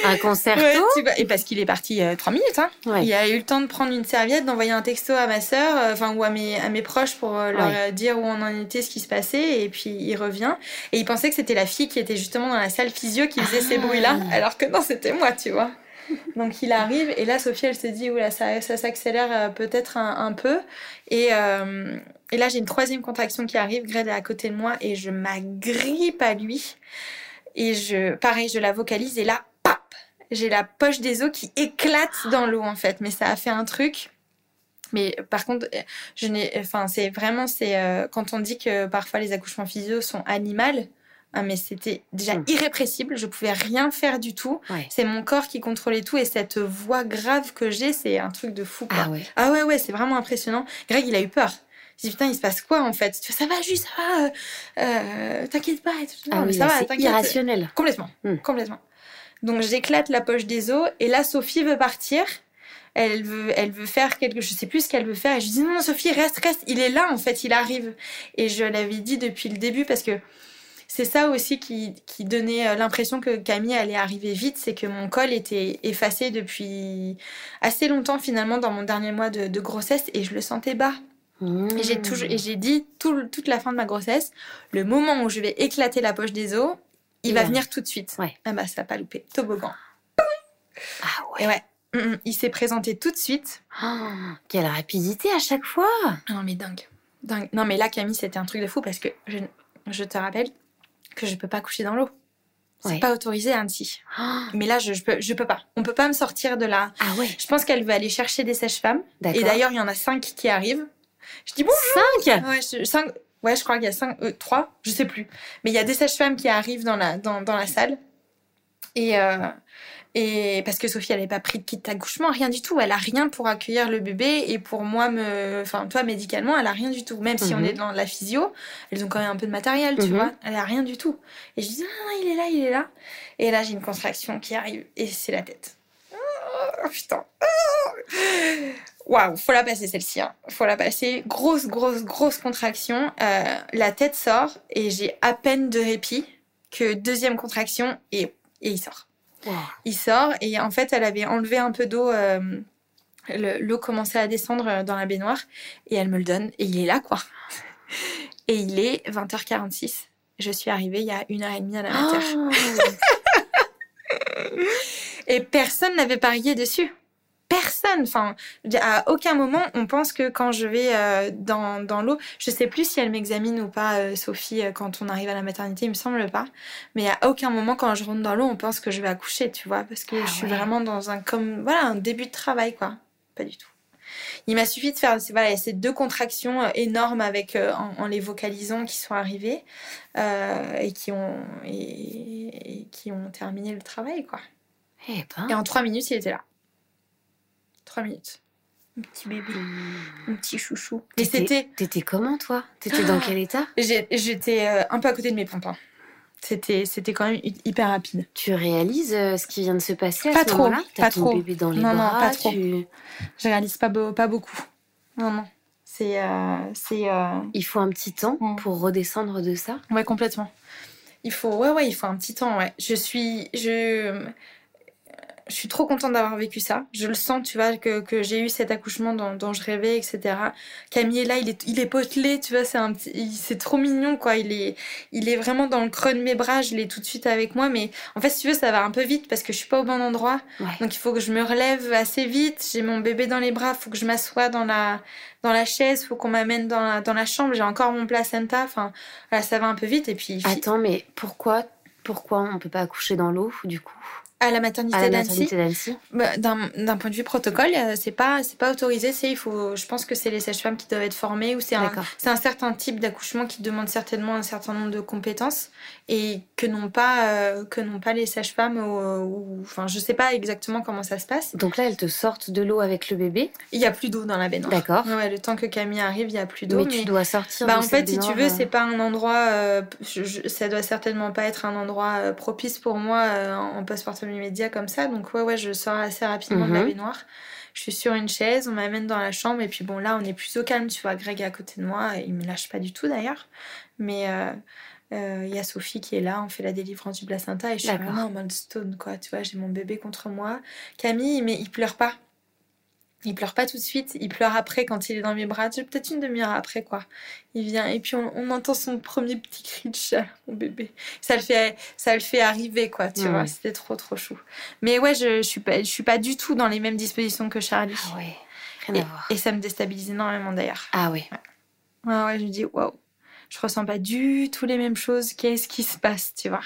C: Un concerto.
B: et parce qu'il est parti euh, trois minutes. Hein. Il a eu le temps de prendre une serviette, d'envoyer un texto à ma sœur, euh, enfin ou à mes, à mes proches pour euh, leur dire où on en était, ce qui se passait. Et puis il revient. Et il pensait que c'était la fille qui était justement dans la salle physio qui faisait ces ah. bruits-là, alors que non, c'était moi, tu vois. Donc il arrive et là Sophie elle se dit oula ça, ça s'accélère peut-être un, peu et, et là j'ai une troisième contraction qui arrive, Greg est à côté de moi et je m'agrippe à lui et je pareil je la vocalise et là j'ai la poche des os qui éclate dans l'eau en fait. Mais ça a fait un truc. Mais par contre, je n'ai, enfin, c'est vraiment, c'est euh, quand on dit que parfois les accouchements physio sont animaux. Hein, mais c'était déjà hmm. irrépressible. Je pouvais rien faire du tout. C'est mon corps qui contrôlait tout et cette voix grave que j'ai, c'est un truc de fou. Ah ouais. Ah ouais, ouais, c'est vraiment impressionnant. Greg, il a eu peur. Il dit putain, il se passe quoi en fait? Ça va juste, ça va, euh, euh, t'inquiète pas. Et tout.
C: Ah oui, ça va, c'est irrationnel.
B: Complètement, hmm. complètement. Donc j'éclate la poche des os et là Sophie veut partir. Elle veut, elle veut faire quelque, je sais plus ce qu'elle veut faire. Et je dis non, Sophie, reste, reste. Il est là en fait, il arrive. Et je l'avais dit depuis le début parce que c'est ça aussi qui, qui donnait euh, l'impression que Camille allait arriver vite, c'est que mon col était effacé depuis assez longtemps finalement dans mon dernier mois de, grossesse et je le sentais bas. Toujours, et j'ai dit toute la fin de ma grossesse, le moment où je vais éclater la poche des os, il va venir tout de suite. Ouais. Ah bah, ça va pas louper. Toboggan. Ah ouais. Et ouais. Mm, mm. Il s'est présenté tout de suite.
C: Oh, quelle rapidité à chaque fois.
B: Ah non, mais dingue. dingue. Non, mais là, Camille, c'était un truc de fou parce que je, je te rappelle que je peux pas coucher dans l'eau. C'est pas autorisé Annecy. Oh. Mais là, je, je, peux, je peux pas. On peut pas me sortir de là.
C: Ah ouais.
B: Je pense qu'elle veut aller chercher des sèches-femmes. Et d'ailleurs, il y en a cinq qui arrivent. Je dis
C: bonjour.
B: Cinq? Ouais, cinq. Ouais, je crois qu'il y a cinq, euh, trois, je sais plus. Mais il y a des sages-femmes qui arrivent dans la, dans, dans la salle. Et, euh, et parce que Sophie, elle n'avait pas pris de kit d'accouchement, rien du tout. Elle a rien pour accueillir le bébé. Et pour moi, me, enfin, toi, médicalement, elle a rien du tout. Même si on mhm. est dans la physio, elles ont quand même un peu de matériel, tu mhm. vois. Elle a rien du tout. Et je dis, ah, il est là, il est là. Et là, j'ai une contraction qui arrive. Et c'est la tête. Oh, putain. Oh Waouh, faut la passer celle-ci. Hein. Faut la passer. Grosse, grosse, grosse contraction. Euh, la tête sort et j'ai à peine de répit que deuxième contraction et, et il sort. Il sort et en fait, elle avait enlevé un peu d'eau. Euh, l'eau commençait à descendre euh, dans la baignoire et elle me le donne et il est là quoi. Et il est 20h46. Je suis arrivée il y a une heure et demie à la mater. Oh. et personne n'avait parié dessus personne. Enfin, à aucun moment on pense que quand je vais euh, dans, dans l'eau, je sais plus si elle m'examine ou pas, euh, Sophie, euh, quand on arrive à la maternité, il me semble pas. Mais à aucun moment quand je rentre dans l'eau, on pense que je vais accoucher, tu vois, parce que ah je suis vraiment dans un comme voilà un début de travail quoi. Pas du tout. Il m'a suffi de faire voilà, ces deux contractions énormes avec en, les vocalisant qui sont arrivées et qui ont et, qui ont terminé le travail quoi.
C: Eh ben.
B: Et en trois minutes, il était là. Trois minutes. Un petit bébé. Un petit chouchou.
C: Et c'était. T'étais comment, toi? T'étais dans quel état?
B: J'étais euh, un peu à côté de mes pompons. C'était, c'était quand même hyper rapide.
C: Tu réalises euh, ce qui vient de se passer à
B: pas
C: ce trop, moment-là?
B: Pas trop.
C: bébé dans les
B: non,
C: bras,
B: non, pas trop. Je réalise pas, pas beaucoup. Non, non. C'est, euh, c'est.
C: Il faut un petit temps mm. pour redescendre de ça?
B: Ouais, complètement. Il faut, ouais, ouais, il faut un petit temps. Ouais. Je suis, je je suis trop contente d'avoir vécu ça. Je le sens, tu vois, que, que j'ai eu cet accouchement dont, dont, je rêvais, etc. Camille est là, il est, il est potelé, tu vois, c'est un petit, c'est trop mignon, quoi. Il est, il est vraiment dans le creux de mes bras, je l'ai tout de suite avec moi, mais en fait, si tu veux, ça va un peu vite parce que je suis pas au bon endroit. Donc, il faut que je me relève assez vite. J'ai mon bébé dans les bras, faut que je m'assoie dans la, dans la chaise, faut qu'on m'amène dans la, dans la chambre. J'ai encore mon placenta. Enfin, voilà, ça va un peu vite. Et puis.
C: Attends, mais pourquoi, pourquoi on peut pas accoucher dans l'eau, du coup?
B: À la maternité d'Annecy. Bah, D'un point de vue protocole, euh, c'est pas c'est pas autorisé. C'est il faut. Je pense que c'est les sages-femmes qui doivent être formées ou c'est un c'est un certain type d'accouchement qui demande certainement un certain nombre de compétences et que n'ont pas euh, que n'ont pas les sages-femmes ou, enfin je sais pas exactement comment ça se passe.
C: Donc là, elles te sortent de l'eau avec le bébé.
B: Il y a plus d'eau dans la baignoire.
C: D'accord.
B: Ouais, le temps que Camille arrive, il y a plus d'eau.
C: Mais, tu dois sortir.
B: Bah en fait, si tu veux, c'est pas un endroit. ça doit certainement pas être un endroit propice pour moi en postpartum immédiat comme ça. Donc ouais, ouais, je sors assez rapidement de la mhm. baignoire. Je suis sur une chaise, on m'amène dans la chambre et puis bon là on est plus au calme, tu vois, Greg est à côté de moi, il me lâche pas du tout d'ailleurs. Mais euh, euh, il y a Sophie qui est là, on fait la délivrance du placenta et je suis vraiment en mode stone quoi, tu vois, j'ai mon bébé contre moi. Camille, mais il pleure pas. Il pleure pas tout de suite, il pleure après quand il est dans mes bras, peut-être une demi-heure après quoi. Il vient et puis on, entend son premier petit cri de chat, mon bébé. Ça le fait, ça le fait arriver quoi, tu vois. C'était trop trop chou. Mais ouais, je, je suis pas, je suis pas du tout dans les mêmes dispositions que Charlie.
C: Ah ouais, rien à voir.
B: Et ça me déstabilise énormément d'ailleurs.
C: Ah ouais.
B: Ouais, ouais, ouais je me dis waouh je ressens pas du tout les mêmes choses. Qu'est-ce qui se passe, tu vois?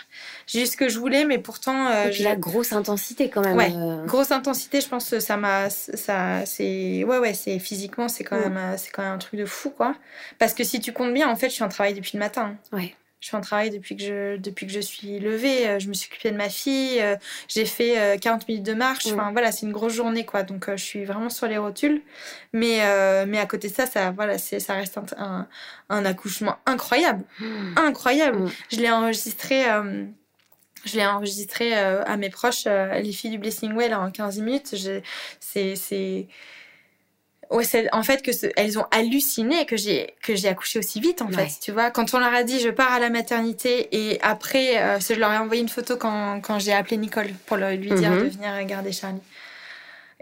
B: J'ai eu ce que je voulais, mais pourtant.
C: Euh, Et la grosse intensité quand même.
B: Ouais, euh. grosse intensité. Je pense que ça m'a, ça, c'est, ouais, ouais, c'est physiquement, c'est quand mm. même, euh, c'est quand même un truc de fou, quoi. Parce que si tu comptes bien, en fait, je suis en travail depuis le matin.
C: Ouais.
B: Je suis en travail depuis que je, depuis que je suis levée. Euh, je me suis occupée de ma fille. Euh, j'ai fait 40 euh, minutes de marche. Enfin, voilà, c'est une grosse journée, quoi. Donc, je suis vraiment sur les rotules. Mais, mais à côté de ça, ça, voilà, ça reste un, un, accouchement incroyable. Hmm. Incroyable. Hmm. Je l'ai enregistré. je l'ai enregistré à mes proches, les filles du Blessing Well, en 15 minutes. C'est Ouais, en fait que elles ont halluciné que j'ai que j'ai accouché aussi vite en fait, tu vois. Quand on leur a dit je pars à la maternité et après euh, je leur ai envoyé une photo quand, quand j'ai appelé Nicole pour lui dire mhm. de venir garder Charlie.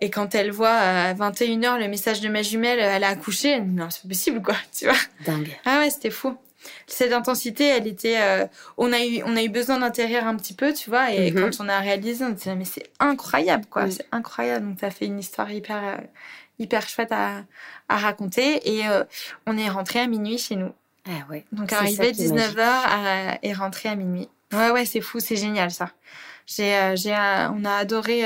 B: Et quand elle voit à 21h le message de ma jumelle, elle a accouché, non, c'est possible quoi, tu vois.
C: Dingue.
B: Ah ouais, c'était fou. Cette intensité, elle était euh, on a eu on a eu besoin d'intérieur un petit peu, tu vois, et mhm. quand on a réalisé, on disait mais c'est incroyable quoi, c'est incroyable. Donc ça fait une histoire hyper euh, hyper chouette à, à raconter. Et euh, on est rentré à minuit chez nous.
C: Ah ouais.
B: Donc arrivé 19h et rentré à minuit. Ouais, ouais, c'est fou, c'est génial ça. J'ai, euh, j'ai, euh, on a adoré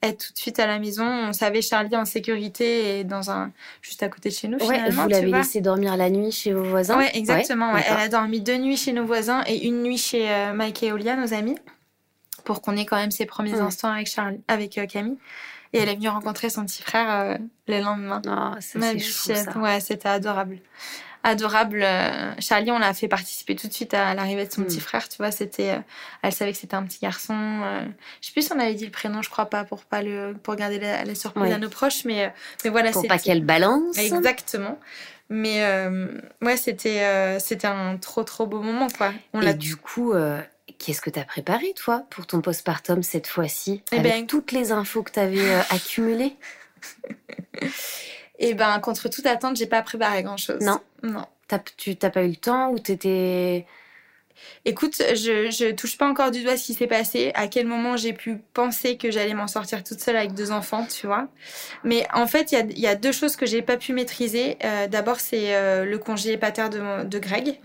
B: être tout de suite à la maison. On savait Charlie en sécurité et dans un juste à côté de chez nous.
C: Ouais, vous l'avez laissé dormir la nuit chez vos voisins.
B: Ouais, exactement. Elle a dormi deux nuits chez nos voisins et une nuit chez Mike et Olia, nos amis, pour qu'on ait quand même ses premiers instants avec Charlie, avec Camille. Et elle est venue rencontrer son petit frère euh, le lendemain.
C: Oh, c'est chou, ça.
B: Ouais, c'était adorable. Adorable. Euh, Charlie, on l'a fait participer tout de suite à l'arrivée de son petit hmm. frère. Tu vois, c'était. Euh, elle savait que c'était un petit garçon. je sais plus si on avait dit le prénom, je crois pas, pour pas le, pour garder la, surprise à nos proches, mais mais voilà.
C: Pour pas qu'elle balance.
B: Exactement. Mais ouais, c'était c'était un trop trop beau moment quoi.
C: On Et du coup, Qu'est-ce que tu as préparé, toi, pour ton postpartum cette fois-ci eh Avec ben, toutes les infos que tu avais euh, accumulées?
B: Eh ben, contre toute attente, j'ai pas préparé grand-chose.
C: Non?
B: Non.
C: tu t'as pas eu le temps ou t'étais...
B: Écoute, je, je touche pas encore du doigt ce qui s'est passé, à quel moment j'ai pu penser que j'allais m'en sortir toute seule avec deux enfants, tu vois. Mais en fait, il y a, deux choses que j'ai pas pu maîtriser. Euh, d'abord, c'est euh, le congé pater de, de Greg.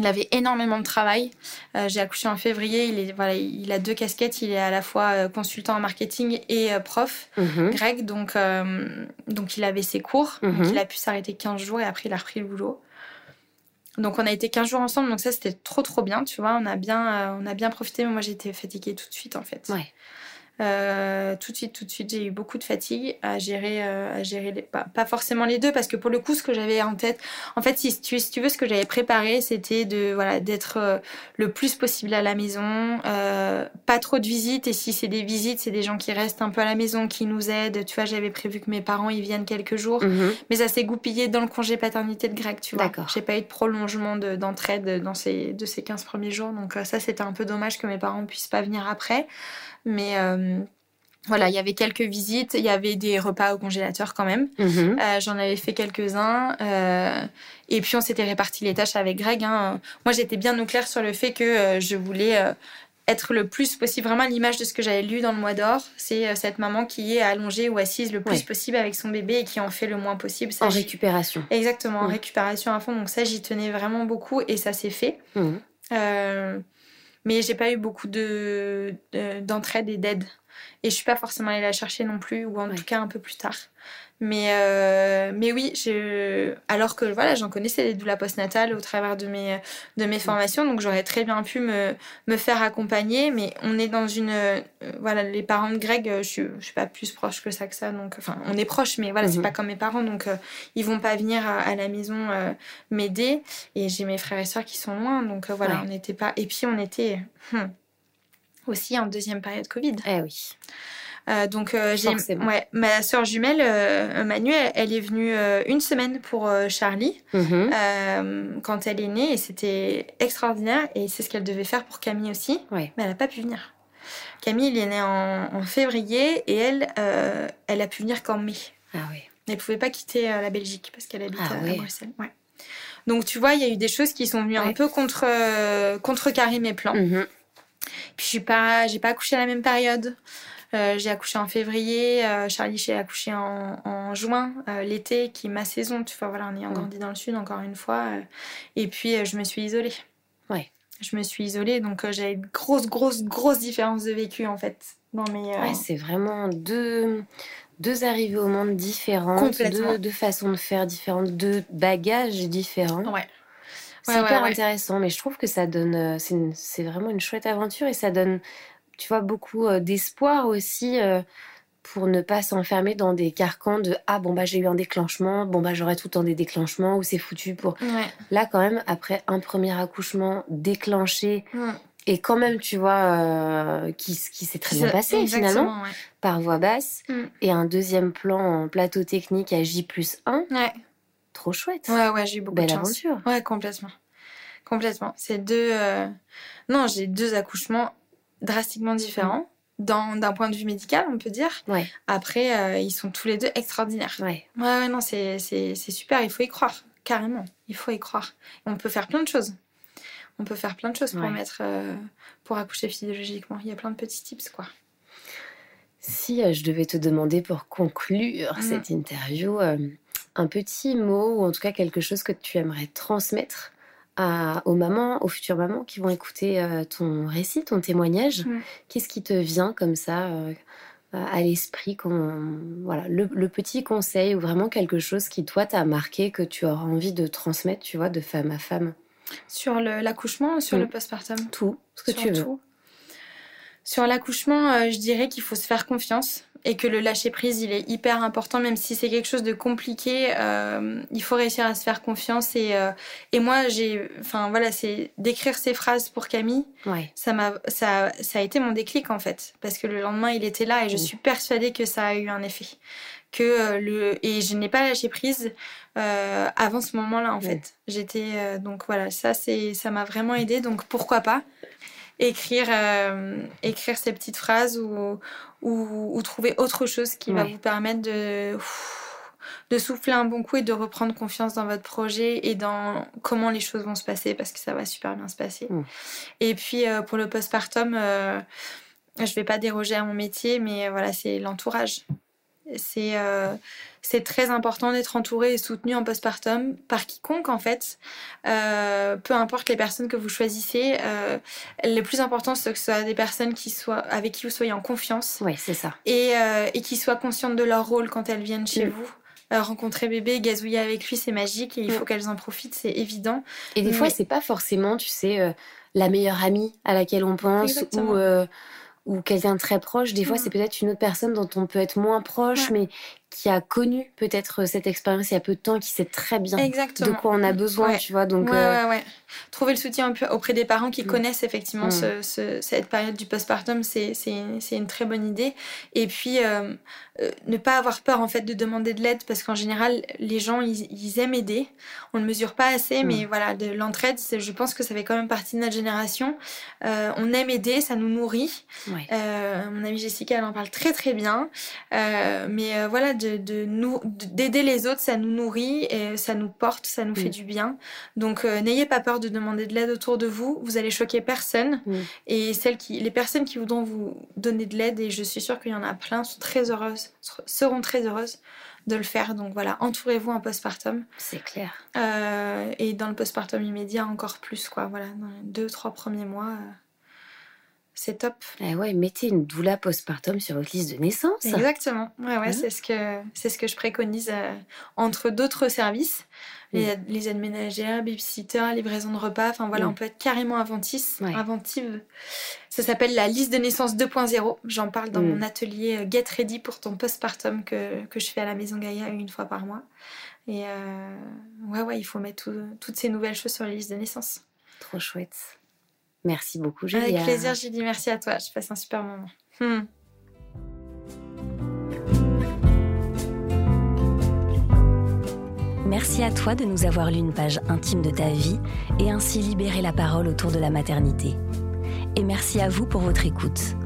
B: Il avait énormément de travail. Euh, j'ai accouché en février. Il, est, voilà, il a deux casquettes. Il est à la fois euh, consultant en marketing et euh, prof, mhm. grec. Donc, donc, il avait ses cours. Donc, mhm. il a pu s'arrêter 15 jours et après, il a repris le boulot. Donc, on a été 15 jours ensemble. Donc, ça, c'était trop, trop bien. Tu vois, on a bien, on a bien profité. Mais moi, j'étais fatiguée tout de suite, en fait.
C: Ouais.
B: Euh, tout de suite, tout de suite, j'ai eu beaucoup de fatigue à gérer, euh, à gérer les, pas, pas, forcément les deux, parce que pour le coup, ce que j'avais en tête, en fait, si tu, si tu veux, ce que j'avais préparé, c'était de voilà d'être euh, le plus possible à la maison, pas trop de visites, et si c'est des visites, c'est des gens qui restent un peu à la maison, qui nous aident. Tu vois, j'avais prévu que mes parents ils viennent quelques jours, mhm. mais ça s'est goupillé dans le congé paternité de Greg, tu vois.
C: D'accord.
B: J'ai pas eu de prolongement d'entraide dans ces de ces 15 premiers jours, donc ça c'était un peu dommage que mes parents puissent pas venir après. Mais voilà, il y avait quelques visites, il y avait des repas au congélateur quand même. Mhm. Euh, j'en avais fait quelques-uns. Euh, et puis on s'était réparti les tâches avec Greg. Hein. Moi, j'étais bien au clair sur le fait que euh, je voulais être le plus possible. Vraiment, l'image de ce que j'avais lu dans le mois d'or, c'est cette maman qui est allongée ou assise le plus possible avec son bébé et qui en fait le moins possible.
A: en récupération.
B: Exactement, en récupération à fond. Donc ça, j'y tenais vraiment beaucoup et ça s'est fait. Mhm. Mais j'ai pas eu beaucoup de d'entraide et d'aide et je suis pas forcément allée la chercher non plus, ou en tout cas un peu plus tard. Mais, euh, mais oui, je... alors que voilà, j'en connaissais les doulas postnatales au travers de mes, de mes formations, donc j'aurais très bien pu me, me faire accompagner. Mais on est dans une. Euh, voilà, les parents de Greg, je suis, je suis pas plus proche que ça que ça. Donc, enfin, on est proche, mais voilà, c'est mhm. pas comme mes parents, donc euh, ils vont pas venir à, la maison m'aider. Et j'ai mes frères et sœurs qui sont loin, donc voilà, on n'était pas. Et puis on était. Hmm, aussi en deuxième période Covid.
A: Eh oui.
B: Euh, donc euh, j'ai ouais, ma soeur jumelle euh, Manu elle, est venue une semaine pour Charlie mhm. quand elle est née et c'était extraordinaire et c'est ce qu'elle devait faire pour Camille aussi. Mais elle n'a pas pu venir. Camille il est né en, février et elle elle a pu venir qu'en mai.
A: Ah oui
B: elle pouvait pas quitter la Belgique parce qu'elle habite ah à, Bruxelles ouais. donc tu vois il y a eu des choses qui sont venues un peu contre contrecarrer mes plans. Mhm. Puis je suis pas, j'ai pas accouché à la même période. Euh, j'ai accouché en février, euh, Charlie j'ai accouché en, en juin, euh, l'été qui est ma saison. Tu vois, voilà, on ayant grandi dans le sud encore une fois. et puis je me suis isolée.
A: Ouais.
B: Je me suis isolée, donc j'ai une grosse, grosse, grosse différence de vécu en fait. Dans mes,
A: Ouais, c'est vraiment deux, deux arrivées au monde différentes, deux, deux façons de faire différentes, deux bagages différents.
B: Ouais.
A: C'est hyper intéressant, mais je trouve que ça donne. Euh, c'est vraiment une chouette aventure et ça donne, tu vois, beaucoup euh, d'espoir aussi euh, pour ne pas s'enfermer dans des carcans de ah bon bah j'ai eu un déclenchement, bon bah j'aurai tout le temps des déclenchements ou c'est foutu pour. Là quand même après un premier accouchement déclenché. Et quand même, tu vois, qui, qui s'est très bien passé finalement, par voix basse. Mm. Et un deuxième plan en plateau technique à J plus 1.
B: Ouais.
A: Trop chouette.
B: Ouais, ouais, j'ai eu beaucoup
A: Belle
B: de
A: chance. aventure.
B: Ouais, complètement. Complètement. C'est deux. Euh, non, j'ai deux accouchements drastiquement différents. dans D'un point de vue médical, on peut dire.
A: Ouais.
B: Après, euh, ils sont tous les deux extraordinaires.
A: Ouais.
B: Ouais, ouais non, c'est super. Il faut y croire. Carrément. Il faut y croire. on peut faire plein de choses. On peut faire plein de choses pour mettre. Euh, pour accoucher physiologiquement. Il y a plein de petits tips, quoi.
A: Si je devais te demander pour conclure mm. cette interview, un petit mot ou en tout cas quelque chose que tu aimerais transmettre à, aux mamans, aux futures mamans qui vont écouter euh, ton récit, ton témoignage. Qu'est-ce qui te vient comme ça euh, à l'esprit voilà, le, petit conseil ou vraiment quelque chose qui toi t'a marqué que tu auras envie de transmettre, tu vois, de femme à femme?
B: Sur l'accouchement sur le mm. postpartum?
A: Tout, ce que tu veux.
B: Sur l'accouchement, euh, je dirais qu'il faut se faire confiance et que le lâcher prise, il est hyper important, même si c'est quelque chose de compliqué. Euh, il faut réussir à se faire confiance et euh, et moi j'ai, enfin voilà, c'est d'écrire ces phrases pour Camille.
A: Ouais.
B: Ça m'a, ça ça a été mon déclic en fait, parce que le lendemain il était là et je suis persuadée que ça a eu un effet. Que le et je n'ai pas lâché prise avant ce moment-là en fait. J'étais donc voilà, ça c'est ça m'a vraiment aidé. Donc pourquoi pas écrire, euh, écrire ces petites phrases ou, ou, trouver autre chose qui va vous permettre de, de souffler un bon coup et de reprendre confiance dans votre projet et dans comment les choses vont se passer parce que ça va super bien se passer. Mm. Et puis euh, pour le postpartum, euh, je vais pas déroger à mon métier, mais voilà, c'est l'entourage. C'est euh, c'est très important d'être entouré et soutenu en postpartum par quiconque en fait. Euh, peu importe les personnes que vous choisissez, euh, le plus important c'est que ce soit des personnes qui soient avec qui vous soyez en confiance.
A: Oui, c'est ça.
B: Et, et qui soient conscientes de leur rôle quand elles viennent chez mm. vous. rencontrer bébé, gazouiller avec lui, c'est magique et il faut mm. qu'elles en profitent, c'est évident.
A: Et des fois, c'est pas forcément, tu sais, la meilleure amie à laquelle on pense ou ou quelqu'un très proche. Des fois, c'est peut-être une autre personne dont on peut être moins proche, mais qui a connu peut-être cette expérience il y a peu de temps, qui sait très bien de quoi on a besoin, tu vois. Donc,
B: euh, Trouver le soutien auprès des parents qui mm. connaissent effectivement mm. ce, cette période du postpartum, c'est une très bonne idée. Et puis, euh, euh, ne pas avoir peur en fait de demander de l'aide parce qu'en général les gens ils, aiment aider. On ne mesure pas assez, mais voilà, de l'entraide, je pense que ça fait quand même partie de notre génération. Euh, on aime aider, ça nous nourrit. Euh, mon amie Jessica, elle en parle très très bien. mais voilà, de, de nous, d'aider les autres, ça nous nourrit et ça nous porte, ça nous fait du bien. Donc n'ayez pas peur de demander de l'aide autour de vous. Vous allez choquer personne. Et celles qui, les personnes qui voudront vous donner de l'aide, et je suis sûre qu'il y en a plein, sont très heureuses seront très heureuses de le faire. Donc voilà, entourez-vous en postpartum.
C: C'est clair.
B: Euh, et dans le postpartum immédiat, encore plus, quoi. Voilà, dans les deux, trois premiers mois, euh, c'est top.
C: Eh ouais, mettez une doula postpartum sur votre liste de naissance.
B: Exactement. Ouais, ouais, hein c'est ce que c'est ce que je préconise euh, entre d'autres services. Les, mm. les aides ménagères, babysitter, livraison de repas. Enfin voilà, mm. on peut être carrément inventif, inventive. Ça s'appelle la liste de naissance 2.0. J'en parle dans mm. mon atelier euh, Get Ready pour ton postpartum que, que je fais à la Maison Gaïa une fois par mois. Et euh, ouais, ouais, il faut mettre toutes ces nouvelles choses sur la liste de naissance.
C: Trop chouette. Merci beaucoup, Julia.
B: Avec plaisir, Julie. Merci à toi. Je passe un super moment. Hmm.
A: Merci à toi de nous avoir lu une page intime de ta vie et ainsi libérer la parole autour de la maternité. Et merci à vous pour votre écoute.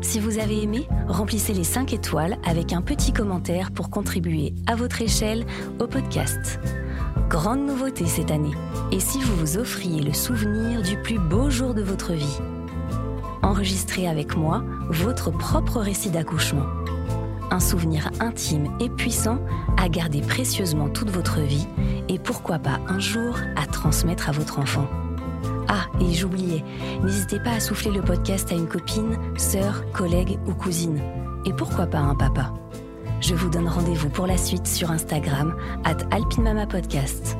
A: Si vous avez aimé, remplissez les 5 étoiles avec un petit commentaire pour contribuer à votre échelle au podcast. Grande nouveauté cette année. Et si vous vous offriez le souvenir du plus beau jour de votre vie? Enregistrez avec moi votre propre récit d'accouchement. Un souvenir intime et puissant à garder précieusement toute votre vie et pourquoi pas un jour à transmettre à votre enfant. Ah, et j'oubliais, n'hésitez pas à souffler le podcast à une copine, sœur, collègue ou cousine. Et pourquoi pas un papa? Je vous donne rendez-vous pour la suite sur Instagram, at Alpinmama Podcast.